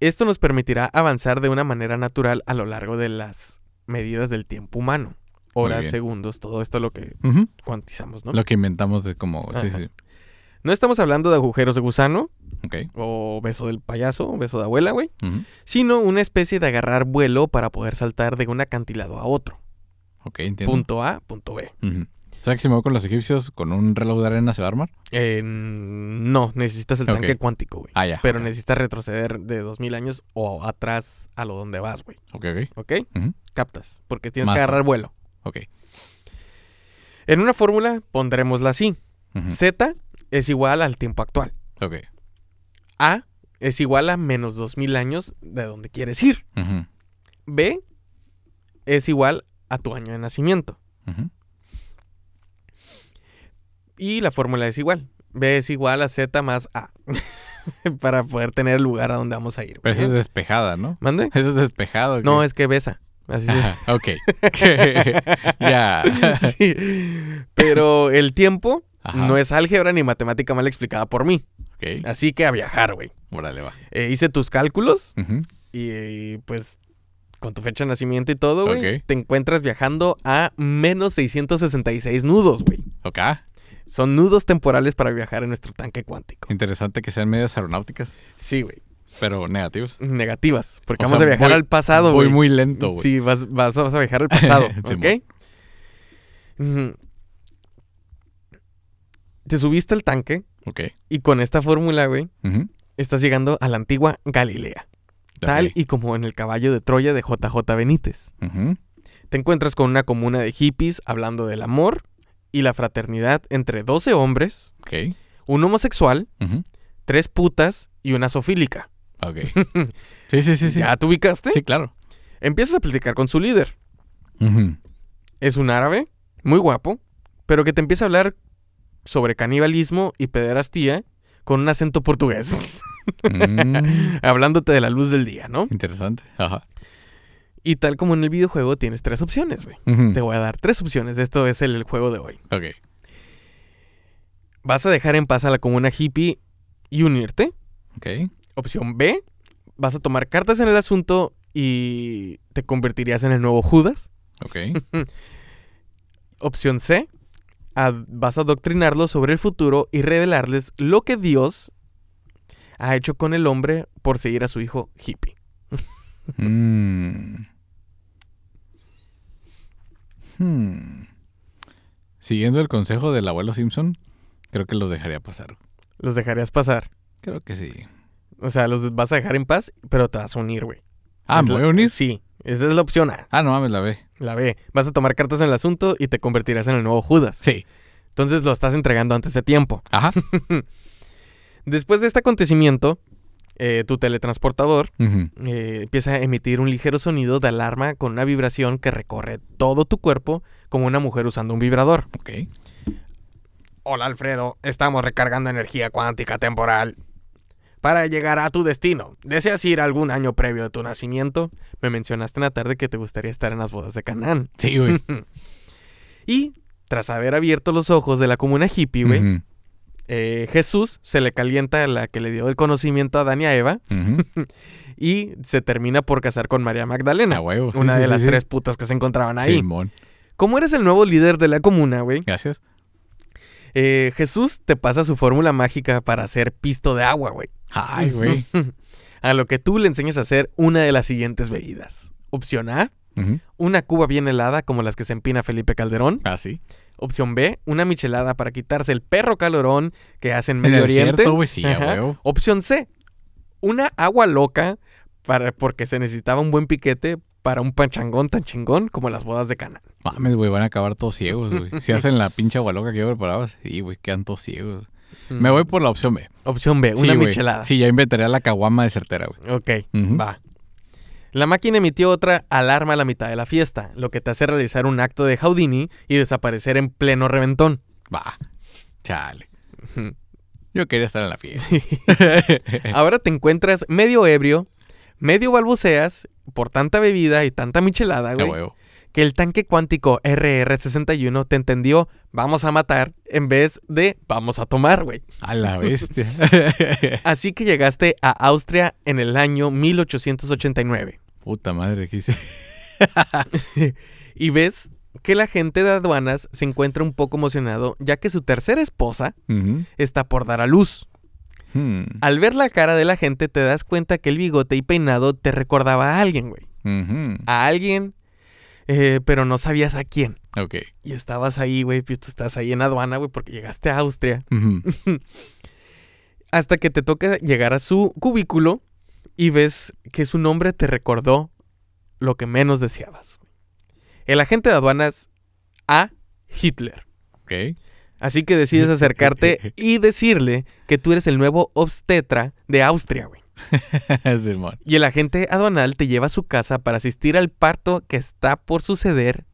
Esto nos permitirá avanzar de una manera natural a lo largo de las medidas del tiempo humano. Horas, segundos, todo esto es lo que cuantizamos, ¿no? Lo que inventamos de como... Sí, Ajá. sí. No estamos hablando de agujeros de gusano Ok. o beso del payaso o beso de abuela, güey, sino una especie de agarrar vuelo para poder saltar de un acantilado a otro. Ok, entiendo. Punto A, punto B. O sea que si me voy con los egipcios, con un reloj de arena se va a armar. Eh, no, necesitas el tanque cuántico, güey. Ah, ya. Pero necesitas retroceder de 2000 años o atrás a lo donde vas, güey. Ok, ok. ¿Ok? Captas. Porque tienes Más que agarrar vuelo. Ok. En una fórmula pondremosla así. Ujú. Z es igual al tiempo actual. Ok. A es igual a menos 2000 años de donde quieres ir. B es igual a tu año de nacimiento. Y la fórmula es igual. B es igual a Z más A. para poder tener el lugar a donde vamos a ir. Pero eso es despejada, ¿no? ¿Mande? Eso es despejado. No, es que besa. Así es. Ok. ya. Sí. Pero el tiempo Ajá. no es álgebra ni matemática mal explicada por mí. Ok. Así que a viajar, güey. Órale, va. Eh, hice tus cálculos y, y, pues con tu fecha de nacimiento y todo, güey, te encuentras viajando a menos 666 nudos, güey. Ok. Son nudos temporales para viajar en nuestro tanque cuántico. Interesante que sean medias aeronáuticas, Sí, güey. pero negativos. Negativas. Porque O vamos sea, a viajar voy- al pasado, Voy güey. muy lento, güey. Sí, vas, vas- vas a viajar al pasado, Sí, ¿ok? Te subiste al tanque Ok. y con esta fórmula, güey, estás llegando a la antigua Galilea. Tal y como en el caballo de Troya de JJ Benítez. Ujú. Te encuentras con una comuna de hippies hablando del amor y la fraternidad entre 12 hombres, Ok. un homosexual, tres putas y una sofílica. Ok. Sí, sí, sí, sí. ¿Ya te ubicaste? Sí, claro. Empiezas a platicar con su líder. Es un árabe, muy guapo, pero que te empieza a hablar sobre canibalismo y pederastía con un acento portugués, Mm, hablándote de la luz del día, ¿no? Interesante. Ajá. Y tal como en el videojuego tienes tres opciones, güey. Te voy a dar tres opciones, esto es el, el juego de hoy. Ok. Vas a dejar en paz a la comuna hippie y unirte. Ok. Opción B, vas a tomar cartas en el asunto y te convertirías en el nuevo Judas. Ok. Opción C, vas a adoctrinarlos sobre el futuro y revelarles lo que Dios ha hecho con el hombre por seguir a su hijo hippie. Mm. Hmm. Siguiendo el consejo del abuelo Simpson, creo que los dejaría pasar. Los dejarías pasar. Creo que sí. O sea, los vas a dejar en paz, pero te vas a unir, güey. Ah, ¿me voy a unir? Sí, esa es la opción A. Ah, no mames, la ve. La B, vas a tomar cartas en el asunto y te convertirás en el nuevo Judas. Sí. Entonces lo estás entregando antes de tiempo. Ajá. Después de este acontecimiento, eh, tu teletransportador eh, empieza a emitir un ligero sonido de alarma con una vibración que recorre todo tu cuerpo como una mujer usando un vibrador. Ok. Hola Alfredo, estamos recargando energía cuántica temporal. Para llegar a tu destino, ¿deseas ir algún año previo de tu nacimiento? Me mencionaste en la tarde que te gustaría estar en las bodas de Canaán. Sí, güey. Y tras haber abierto los ojos de la comuna hippie, güey, eh, Jesús se le calienta la que le dio el conocimiento a Adán y a Eva y se termina por casar con María Magdalena, A huevo. Sí, una sí, de sí, las tres putas que se encontraban ahí. Simón. Como eres el nuevo líder de la comuna, güey, Gracias. Eh, Jesús te pasa su fórmula mágica para hacer pisto de agua, güey. Ay, güey. a lo que tú le enseñas a hacer una de las siguientes bebidas. Opción A, una cuba bien helada como las que se empina Felipe Calderón. Ah, sí. Opción B, una michelada para quitarse el perro calorón que hace en En Medio el Oriente. desierto, güey, sí. Opción C, una agua loca para, porque se necesitaba un buen piquete para un panchangón tan chingón como las bodas de Cana. Mames, güey, van a acabar todos ciegos, güey. Si hacen la pinche agua loca que yo preparaba, sí, güey, quedan todos ciegos. Me voy por la opción B. Opción B, Sí, una güey. michelada. Sí, ya inventaría la caguama de certera, güey. Ok, va. La máquina emitió otra alarma a la mitad de la fiesta, lo que te hace realizar un acto de Houdini y desaparecer en pleno reventón. Va. Chale. Yo quería estar en la fiesta. Ahora te encuentras medio ebrio, medio balbuceas por tanta bebida y tanta michelada, güey, huevo. que el tanque cuántico RR61 te entendió vamos a matar en vez de vamos a tomar, güey. A la bestia. Así que llegaste a Austria en el año 1889 Puta madre, ¿qué hice? y ves que la gente de aduanas se encuentra un poco emocionado ya que su tercera esposa está por dar a luz. Hmm. Al ver la cara de la gente te das cuenta que el bigote y peinado te recordaba a alguien, güey. A alguien, eh, pero no sabías a quién. Ok. Y estabas ahí, güey, pues tú estás ahí en aduana, güey, porque llegaste a Austria. Hasta que te toca llegar a su cubículo y ves que su nombre te recordó lo que menos deseabas. El agente de aduanas A. Hitler. Ok. Así que decides acercarte y decirle que tú eres el nuevo obstetra de Austria, güey. Y el agente aduanal te lleva a su casa para asistir al parto que está por suceder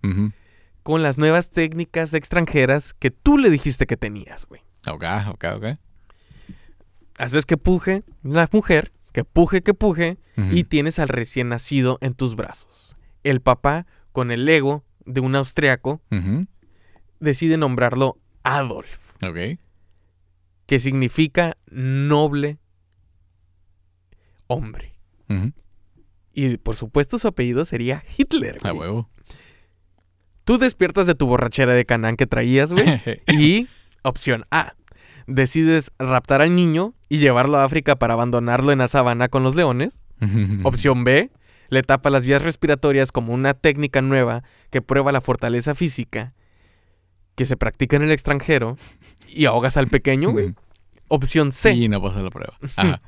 con las nuevas técnicas extranjeras que tú le dijiste que tenías, güey. Ok, ok, ok. haces que puje la mujer, que puje, que puje, y tienes al recién nacido en tus brazos. El papá, con el ego de un austriaco, decide nombrarlo Adolf, Ok. que significa noble hombre. Y por supuesto su apellido sería Hitler. A huevo. Tú despiertas de tu borrachera de Canaán que traías, güey. y opción A. Decides raptar al niño y llevarlo a África para abandonarlo en la sabana con los leones. Opción B. Le tapa las vías respiratorias como una técnica nueva que prueba la fortaleza física que se practica en el extranjero y ahogas al pequeño, güey. Opción C. Y no pasa la prueba. Ajá.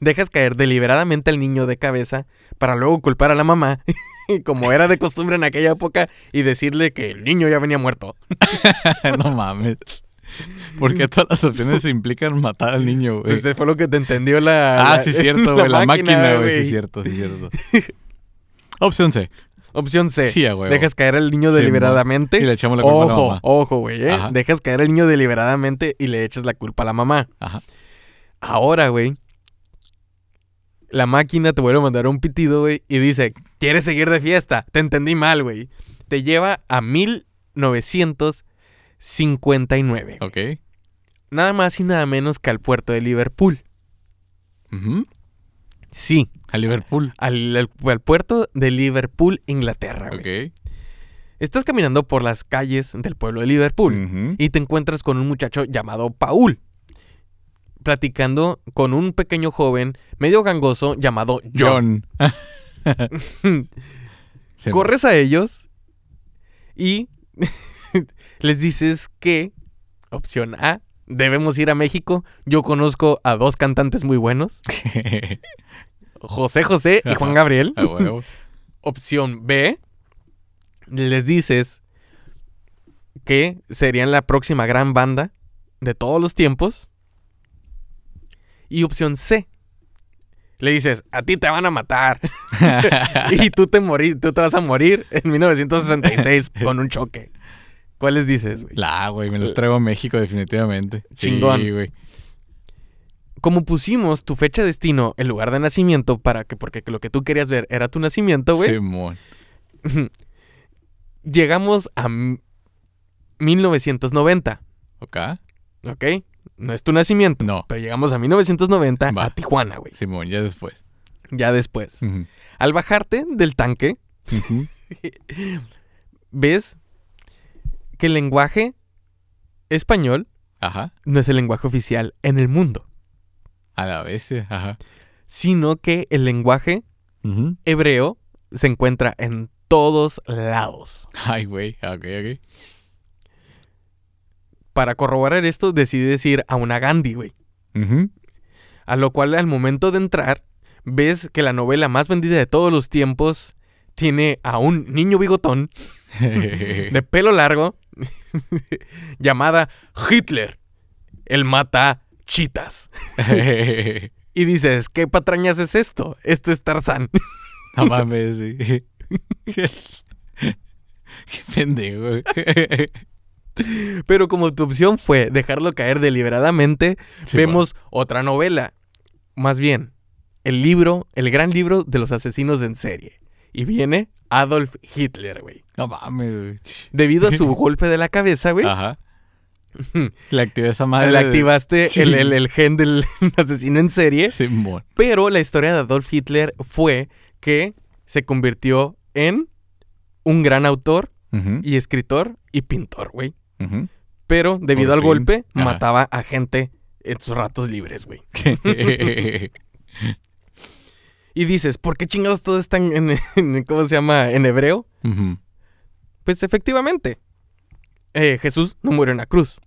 Dejas caer deliberadamente al niño de cabeza para luego culpar a la mamá, como era de costumbre en aquella época, y decirle que el niño ya venía muerto. no mames. Porque todas las opciones implican matar al niño, güey. Ese fue lo que te entendió la. ah, la- sí, cierto, güey. La, máquina, güey. Sí, cierto, sí, cierto. Opción C. Opción C. Sí, huevo. Dejas caer al niño Sí, deliberadamente. Y le echamos la culpa a la Ojo, mamá. ojo, güey, ¿eh? Dejas caer al niño deliberadamente y le echas la culpa a la mamá. Ajá. Ahora, güey, la máquina te vuelve a mandar un pitido, güey, y dice, ¿quieres seguir de fiesta? Te entendí mal, güey. Te lleva a 1959. Ok. Nada más y nada menos que al puerto de Liverpool. Ujú. Sí, A Liverpool. al, al- al puerto de Liverpool, Inglaterra, güey. Ok. Estás caminando por las calles del pueblo de Liverpool. Y te encuentras con un muchacho llamado Paul, platicando con un pequeño joven medio gangoso llamado John. John. Corres a ellos y les dices que, opción A, debemos ir a México. Yo conozco a dos cantantes muy buenos, José José y Juan. Gabriel. Opción B, les dices que serían la próxima gran banda de todos los tiempos. Y opción C, le dices, a ti te van a matar. y tú te, morí, tú te vas a morir en 1966 con un choque. ¿Cuáles dices, güey? La güey. Me los traigo a México, definitivamente. Chingón. Sí, güey. Como pusimos tu fecha de destino en lugar de nacimiento para que, porque lo que tú querías ver era tu nacimiento, güey. Simón. Llegamos a m- 1990. ¿Ok? ¿Ok? No es tu nacimiento. No. Pero llegamos a 1990 Va. a Tijuana, güey. Simón, ya después. Ya después. Al bajarte del tanque, ves que el lenguaje español Ajá. no es el lenguaje oficial en el mundo, A la bestia. Ajá. sino que el lenguaje hebreo se encuentra en todos lados. Ay, güey. Ok, ok. Para corroborar esto, decides ir a una Gandhi, güey. A lo cual al momento de entrar, ves que la novela más vendida de todos los tiempos tiene a un niño bigotón de pelo largo llamada Hitler, el mata chitas. Y dices, ¿qué patrañas es esto? Esto es Tarzán. no mames, sí. Qué pendejo. Pero como tu opción fue dejarlo caer deliberadamente, vemos otra novela. Más bien, el libro, el gran libro de los asesinos en serie. Y viene Adolf Hitler, güey. No mames, güey. Debido a su golpe de la cabeza, güey, Ajá. Le activé esa madre. le activaste el, el- el gen del asesino en serie. Simón. Pero la historia de Adolf Hitler fue que se convirtió en un gran autor y escritor y pintor, güey. Pero debido Por al fin. golpe, Ajá. mataba a gente en sus ratos libres, güey. Y dices, ¿por qué chingados todo está en, ¿cómo se llama? En hebreo. Pues efectivamente, eh, Jesús no murió en la cruz.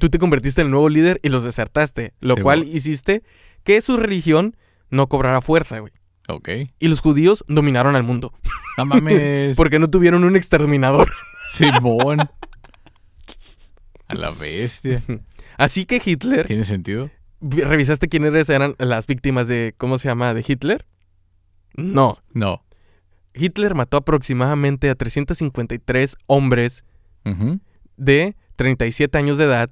Tú te convertiste en el nuevo líder y los desertaste, lo Sí, cual hiciste que su religión no cobrara fuerza, güey. Ok. Y los judíos dominaron al mundo, No mames. porque no tuvieron un exterminador. Simón. A la bestia. Así que Hitler, ¿Tiene sentido? vi- ¿revisaste quiénes eran las víctimas de, ¿cómo se llama? De Hitler? No. No. Hitler mató aproximadamente a 353 hombres Ujú. de 37 años de edad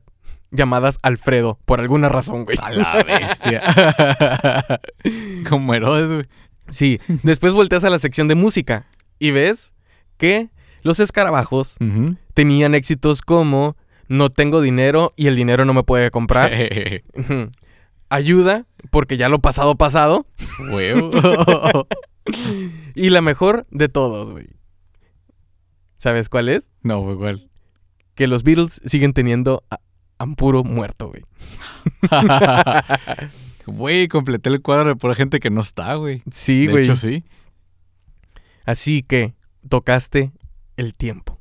llamadas Alfredo, por alguna razón, güey. A la bestia. Como Herodes, güey. Sí, después volteas a la sección de música y ves que los escarabajos tenían éxitos como No tengo dinero y el dinero no me puede comprar. Ayuda, porque ya lo pasado pasado. Huevo. Y la mejor de todos, güey. ¿Sabes cuál es? no, fue igual. Que los Beatles siguen teniendo a Ampuro muerto, güey. Güey, completé el cuadro por gente que no está, güey. Sí, de güey. hecho, sí. Así que tocaste el tiempo.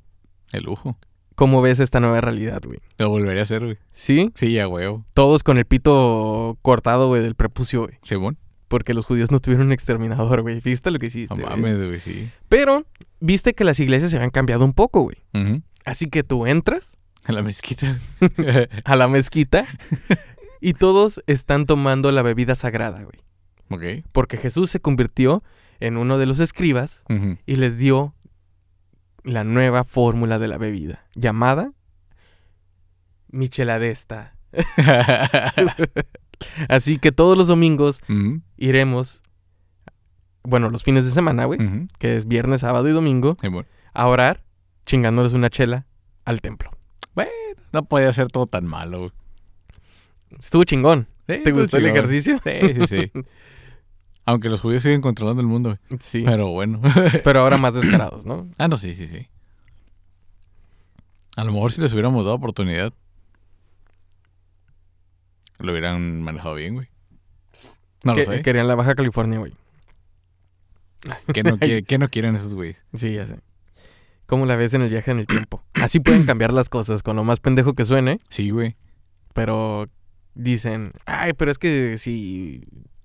El lujo. ¿Cómo ves esta nueva realidad, güey? Lo volvería a hacer, güey. ¿Sí? Sí, ya, huevo. Todos con el pito cortado, güey, del prepucio, güey. Simón. Porque los judíos no tuvieron un exterminador, güey. ¿Viste lo que No hiciste? güey? mames, güey, sí. Pero, viste que las iglesias se habían cambiado un poco, güey. Así que tú entras A la mezquita. a la mezquita y todos están tomando la bebida sagrada, güey. ok. Porque Jesús se convirtió en uno de los escribas y les dio la nueva fórmula de la bebida, llamada Micheladesta. Así que todos los domingos iremos, bueno, los fines de semana, güey, que es viernes, sábado y domingo, Simón. a orar, chingándoles una chela al templo. No podía ser todo tan malo, güey. Estuvo chingón. Sí, ¿Te estuvo gustó el ejercicio? Sí, sí, sí. Aunque los judíos siguen controlando el mundo, güey. Sí. Pero bueno. Pero ahora más descarados, ¿no? ah, no, sí, sí, sí. A lo mejor si les hubiéramos dado oportunidad, lo hubieran manejado bien, güey. No que, lo sé. Querían la Baja California, güey. ¿Qué no, quiere- qué no quieren esos güeyes? Sí, ya sé. ¿Cómo la ves en el viaje en el tiempo? Así pueden cambiar las cosas, con lo más pendejo que suene, Sí, güey. pero dicen, ay, pero es que si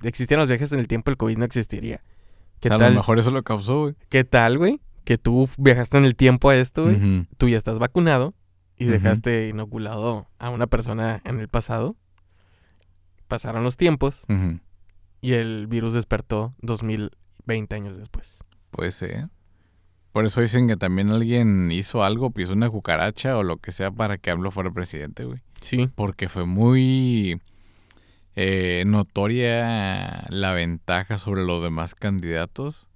existieran los viajes en el tiempo, el COVID no existiría. ¿Qué O sea, a tal? lo mejor eso lo causó, güey. ¿Qué tal, güey? Que tú viajaste en el tiempo a esto, güey. Tú ya estás vacunado y dejaste inoculado a una persona en el pasado. Pasaron los tiempos y el virus despertó 2020 años después. Puede ser. Por eso dicen que también alguien hizo algo, pisó una cucaracha o lo que sea para que AMLO fuera presidente, güey. Sí. Porque fue muy eh, notoria la ventaja sobre los demás candidatos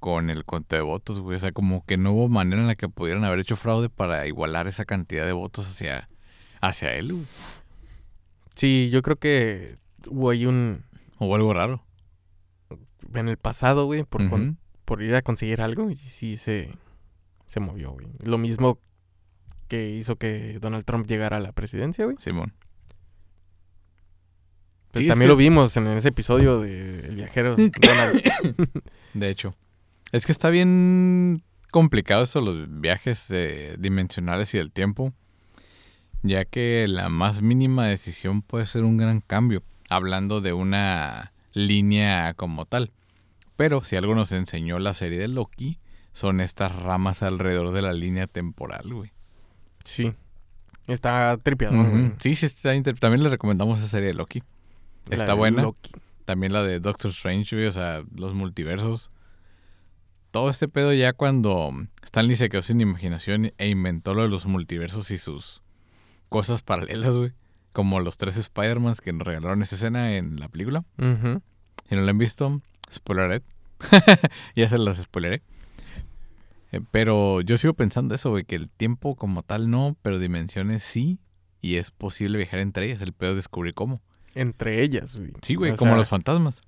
con el conteo de votos, güey. O sea, como que no hubo manera en la que pudieran haber hecho fraude para igualar esa cantidad de votos hacia, hacia él, güey. Sí, yo creo que hubo ahí un... O algo raro. En el pasado, güey, por, con- por ir a conseguir algo y sí se, se movió, güey. Lo mismo que hizo que Donald Trump llegara a la presidencia, güey. Simón. Sí, también que- lo vimos en ese episodio de El viajero Donald. De hecho. Es que está bien complicado eso, los viajes eh, dimensionales y del tiempo. Ya que la más mínima decisión puede ser un gran cambio. Hablando de una línea como tal. Pero si algo nos enseñó la serie de Loki, son estas ramas alrededor de la línea temporal, güey. Sí. Está tripeado, Ujú. güey. Sí, sí, está inter- también le recomendamos esa serie de Loki. Está buena. Loki. También la de Doctor Strange, güey, o sea, los multiversos. Todo este pedo ya cuando Stanley se quedó sin imaginación e inventó lo de los multiversos y sus cosas paralelas, güey. Como los tres Spider-Mans que nos regalaron esa escena en la película. Si no la han visto, spoileré. ya se las spoileré. Eh, pero yo sigo pensando eso, güey, que el tiempo como tal no, pero dimensiones sí. Y es posible viajar entre ellas. El pedo es descubrir cómo. Entre ellas, güey. Sí, güey, O como sea, los fantasmas.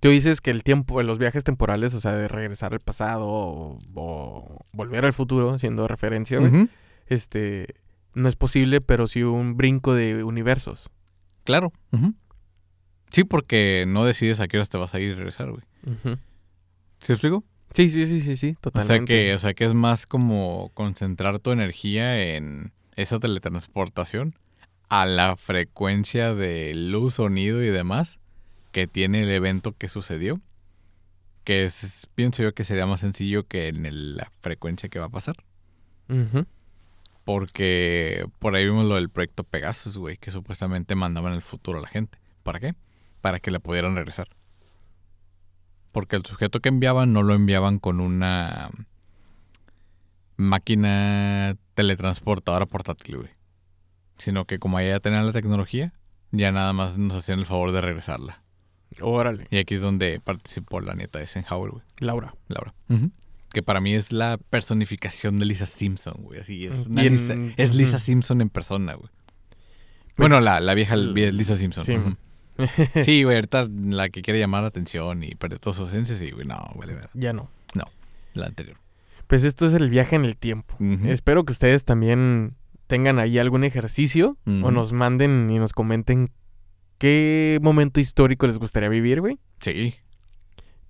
Tú dices que el tiempo, los viajes temporales, o sea, de regresar al pasado o, o volver al futuro, siendo referencia, güey, este, no es posible, pero sí un brinco de universos. Claro. Sí, porque no decides a qué horas te vas a ir y regresar, güey. ¿Sí explico? Sí, sí, sí, sí, sí, O totalmente. sea que, o sea que es más como concentrar tu energía en esa teletransportación a la frecuencia de luz, sonido y demás que tiene el evento que sucedió. Que es, pienso yo que sería más sencillo que en el- la frecuencia que va a pasar. Porque por ahí vimos lo del proyecto Pegasus, güey, que supuestamente mandaban el futuro a la gente. ¿Para qué? Para que la pudieran regresar. Porque el sujeto que enviaban no lo enviaban con una máquina teletransportadora portátil, güey. Sino que como allá ya tenían la tecnología, ya nada más nos hacían el favor de regresarla. Órale. Y aquí es donde participó la nieta de Eisenhower, güey. Laura. Laura. Que para mí es la personificación de Lisa Simpson, güey. Así es. una Lisa- es Lisa. Simpson en persona, güey. bueno, la, la vieja Lisa Simpson. sí. ujú. Sí, güey, ahorita la que quiere llamar la atención y perder toda su esencia, sí, güey. No, vale, vale. ya no. La anterior. Pues esto es el viaje en el tiempo. Espero que ustedes también tengan ahí algún ejercicio o nos manden y nos comenten qué momento histórico les gustaría vivir, güey. Sí.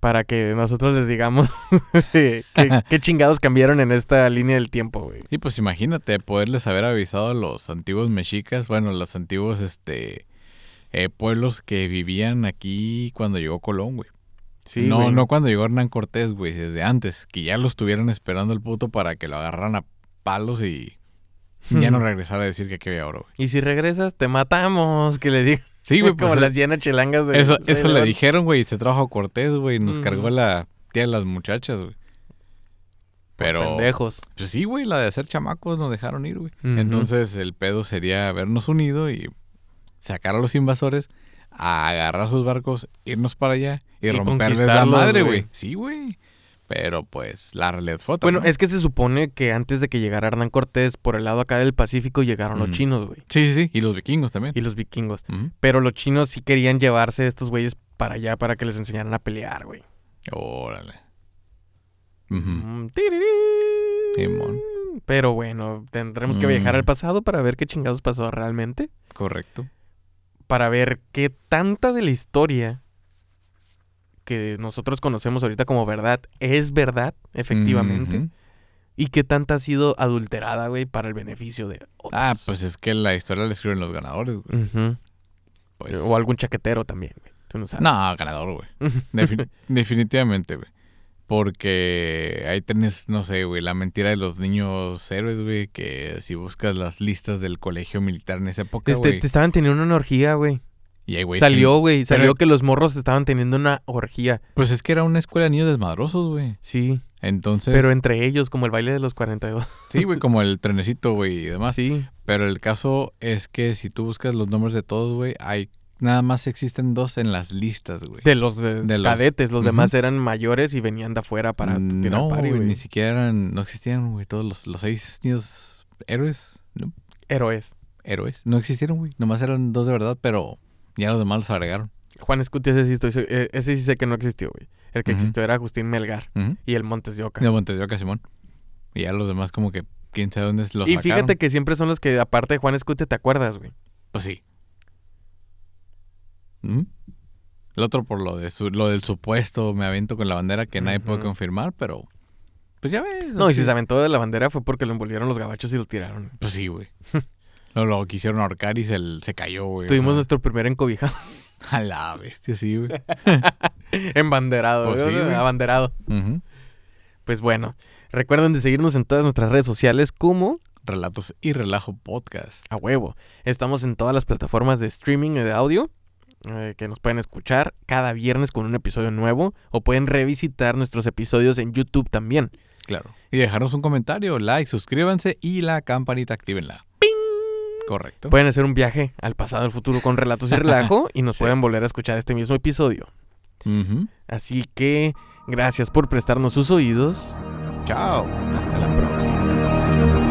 Para que nosotros les digamos qué, qué chingados cambiaron en esta línea del tiempo, güey. Y pues imagínate poderles haber avisado a los antiguos mexicas, bueno, los antiguos este eh, pueblos que vivían aquí cuando llegó Colón, güey. Sí, no, güey. no cuando llegó Hernán Cortés, güey, desde antes, que ya lo estuvieran esperando el puto para que lo agarraran a palos y ya no regresara a decir que aquí había oro, güey. Y si regresas, te matamos, que le digo. Sí, güey, Como pues las llenas chelangas de eso, eso le dijeron, güey, y se trajo a Cortés, güey, y nos cargó la tía de las muchachas, güey. Por Pero, Pendejos. pues sí, güey, la de hacer chamacos nos dejaron ir, güey. Entonces el pedo sería habernos unido y sacar a los invasores, a agarrar sus barcos, irnos para allá y, Y romperles la madre, güey. Sí, güey. Pero pues la realidad fue otra, Bueno, ¿no? es que se supone que antes de que llegara Hernán Cortés, por el lado acá del Pacífico llegaron los chinos, güey. Sí, sí, sí. Y los vikingos también. Y los vikingos. Pero los chinos sí querían llevarse a estos güeyes para allá para que les enseñaran a pelear, güey. Órale. Mm, tirirí. Simón. Pero bueno, tendremos que viajar Mm. al pasado para ver qué chingados pasó realmente. Correcto. Para ver qué tanta de la historia que nosotros conocemos ahorita como verdad es verdad, efectivamente. Y qué tanta ha sido adulterada, güey, para el beneficio de otros. Ah, pues es que la historia la escriben los ganadores, güey. Pues... O algún chaquetero también, güey. Tú no sabes. No, ganador, güey. Defin- definitivamente, güey. Porque ahí tenés, no sé, güey, la mentira de los niños héroes, güey, que si buscas las listas del colegio militar en esa época, Este, güey. te estaban teniendo una orgía, güey. Y hay güeyes Salió, que- güey. Salió pero- que los morros estaban teniendo una orgía. Pues es que era una escuela de niños desmadrosos, güey. Sí. Entonces... Pero entre ellos, como el baile de los 42. Sí, güey, como el trenecito, güey, y demás. Sí. Pero el caso es que si tú buscas los nombres de todos, güey, hay... Nada más existen dos en las listas, güey. De los, eh, De los- cadetes. Los demás eran mayores y venían de afuera para Mm, tirar no, party, güey, güey. ni siquiera eran... No existían, güey, todos los, los seis niños héroes. No, Héroes. héroes. No existieron, güey. Nomás eran dos de verdad, pero ya los demás los agregaron. Juan Escuti, ese sí, estoy, eh, ese sí sé que no existió, güey. El que existió era Agustín Melgar y el Montes de Oca. De Montes de Oca, Simón. Y ya los demás como que quién sabe dónde los y sacaron. fíjate que siempre son los que, aparte de Juan Escuti, te acuerdas, güey. Pues sí. El otro por lo de su- lo del supuesto me avento con la bandera que nadie puede confirmar, pero pues ya ves. No, y si se aventó de la bandera fue porque lo envolvieron los gabachos y lo tiraron. Pues sí, güey. Lo, lo quisieron ahorcar y se, se cayó, güey. Tuvimos nuestro primer encobijado. A la bestia, sí, güey. Embanderado, Pues güey, sí, güey. abanderado. Pues bueno, recuerden de seguirnos en todas nuestras redes sociales como Relatos y Relajo Podcast. a huevo. Estamos en todas las plataformas de streaming y de audio eh, que nos pueden escuchar cada viernes con un episodio nuevo o pueden revisitar nuestros episodios en YouTube también. Claro. Y dejarnos un comentario, like, suscríbanse y la campanita actívenla. Correcto. Pueden hacer un viaje al pasado, al futuro con relatos y relajo y nos Sí. pueden volver a escuchar este mismo episodio. Así que gracias por prestarnos sus oídos. Chao. Hasta la próxima.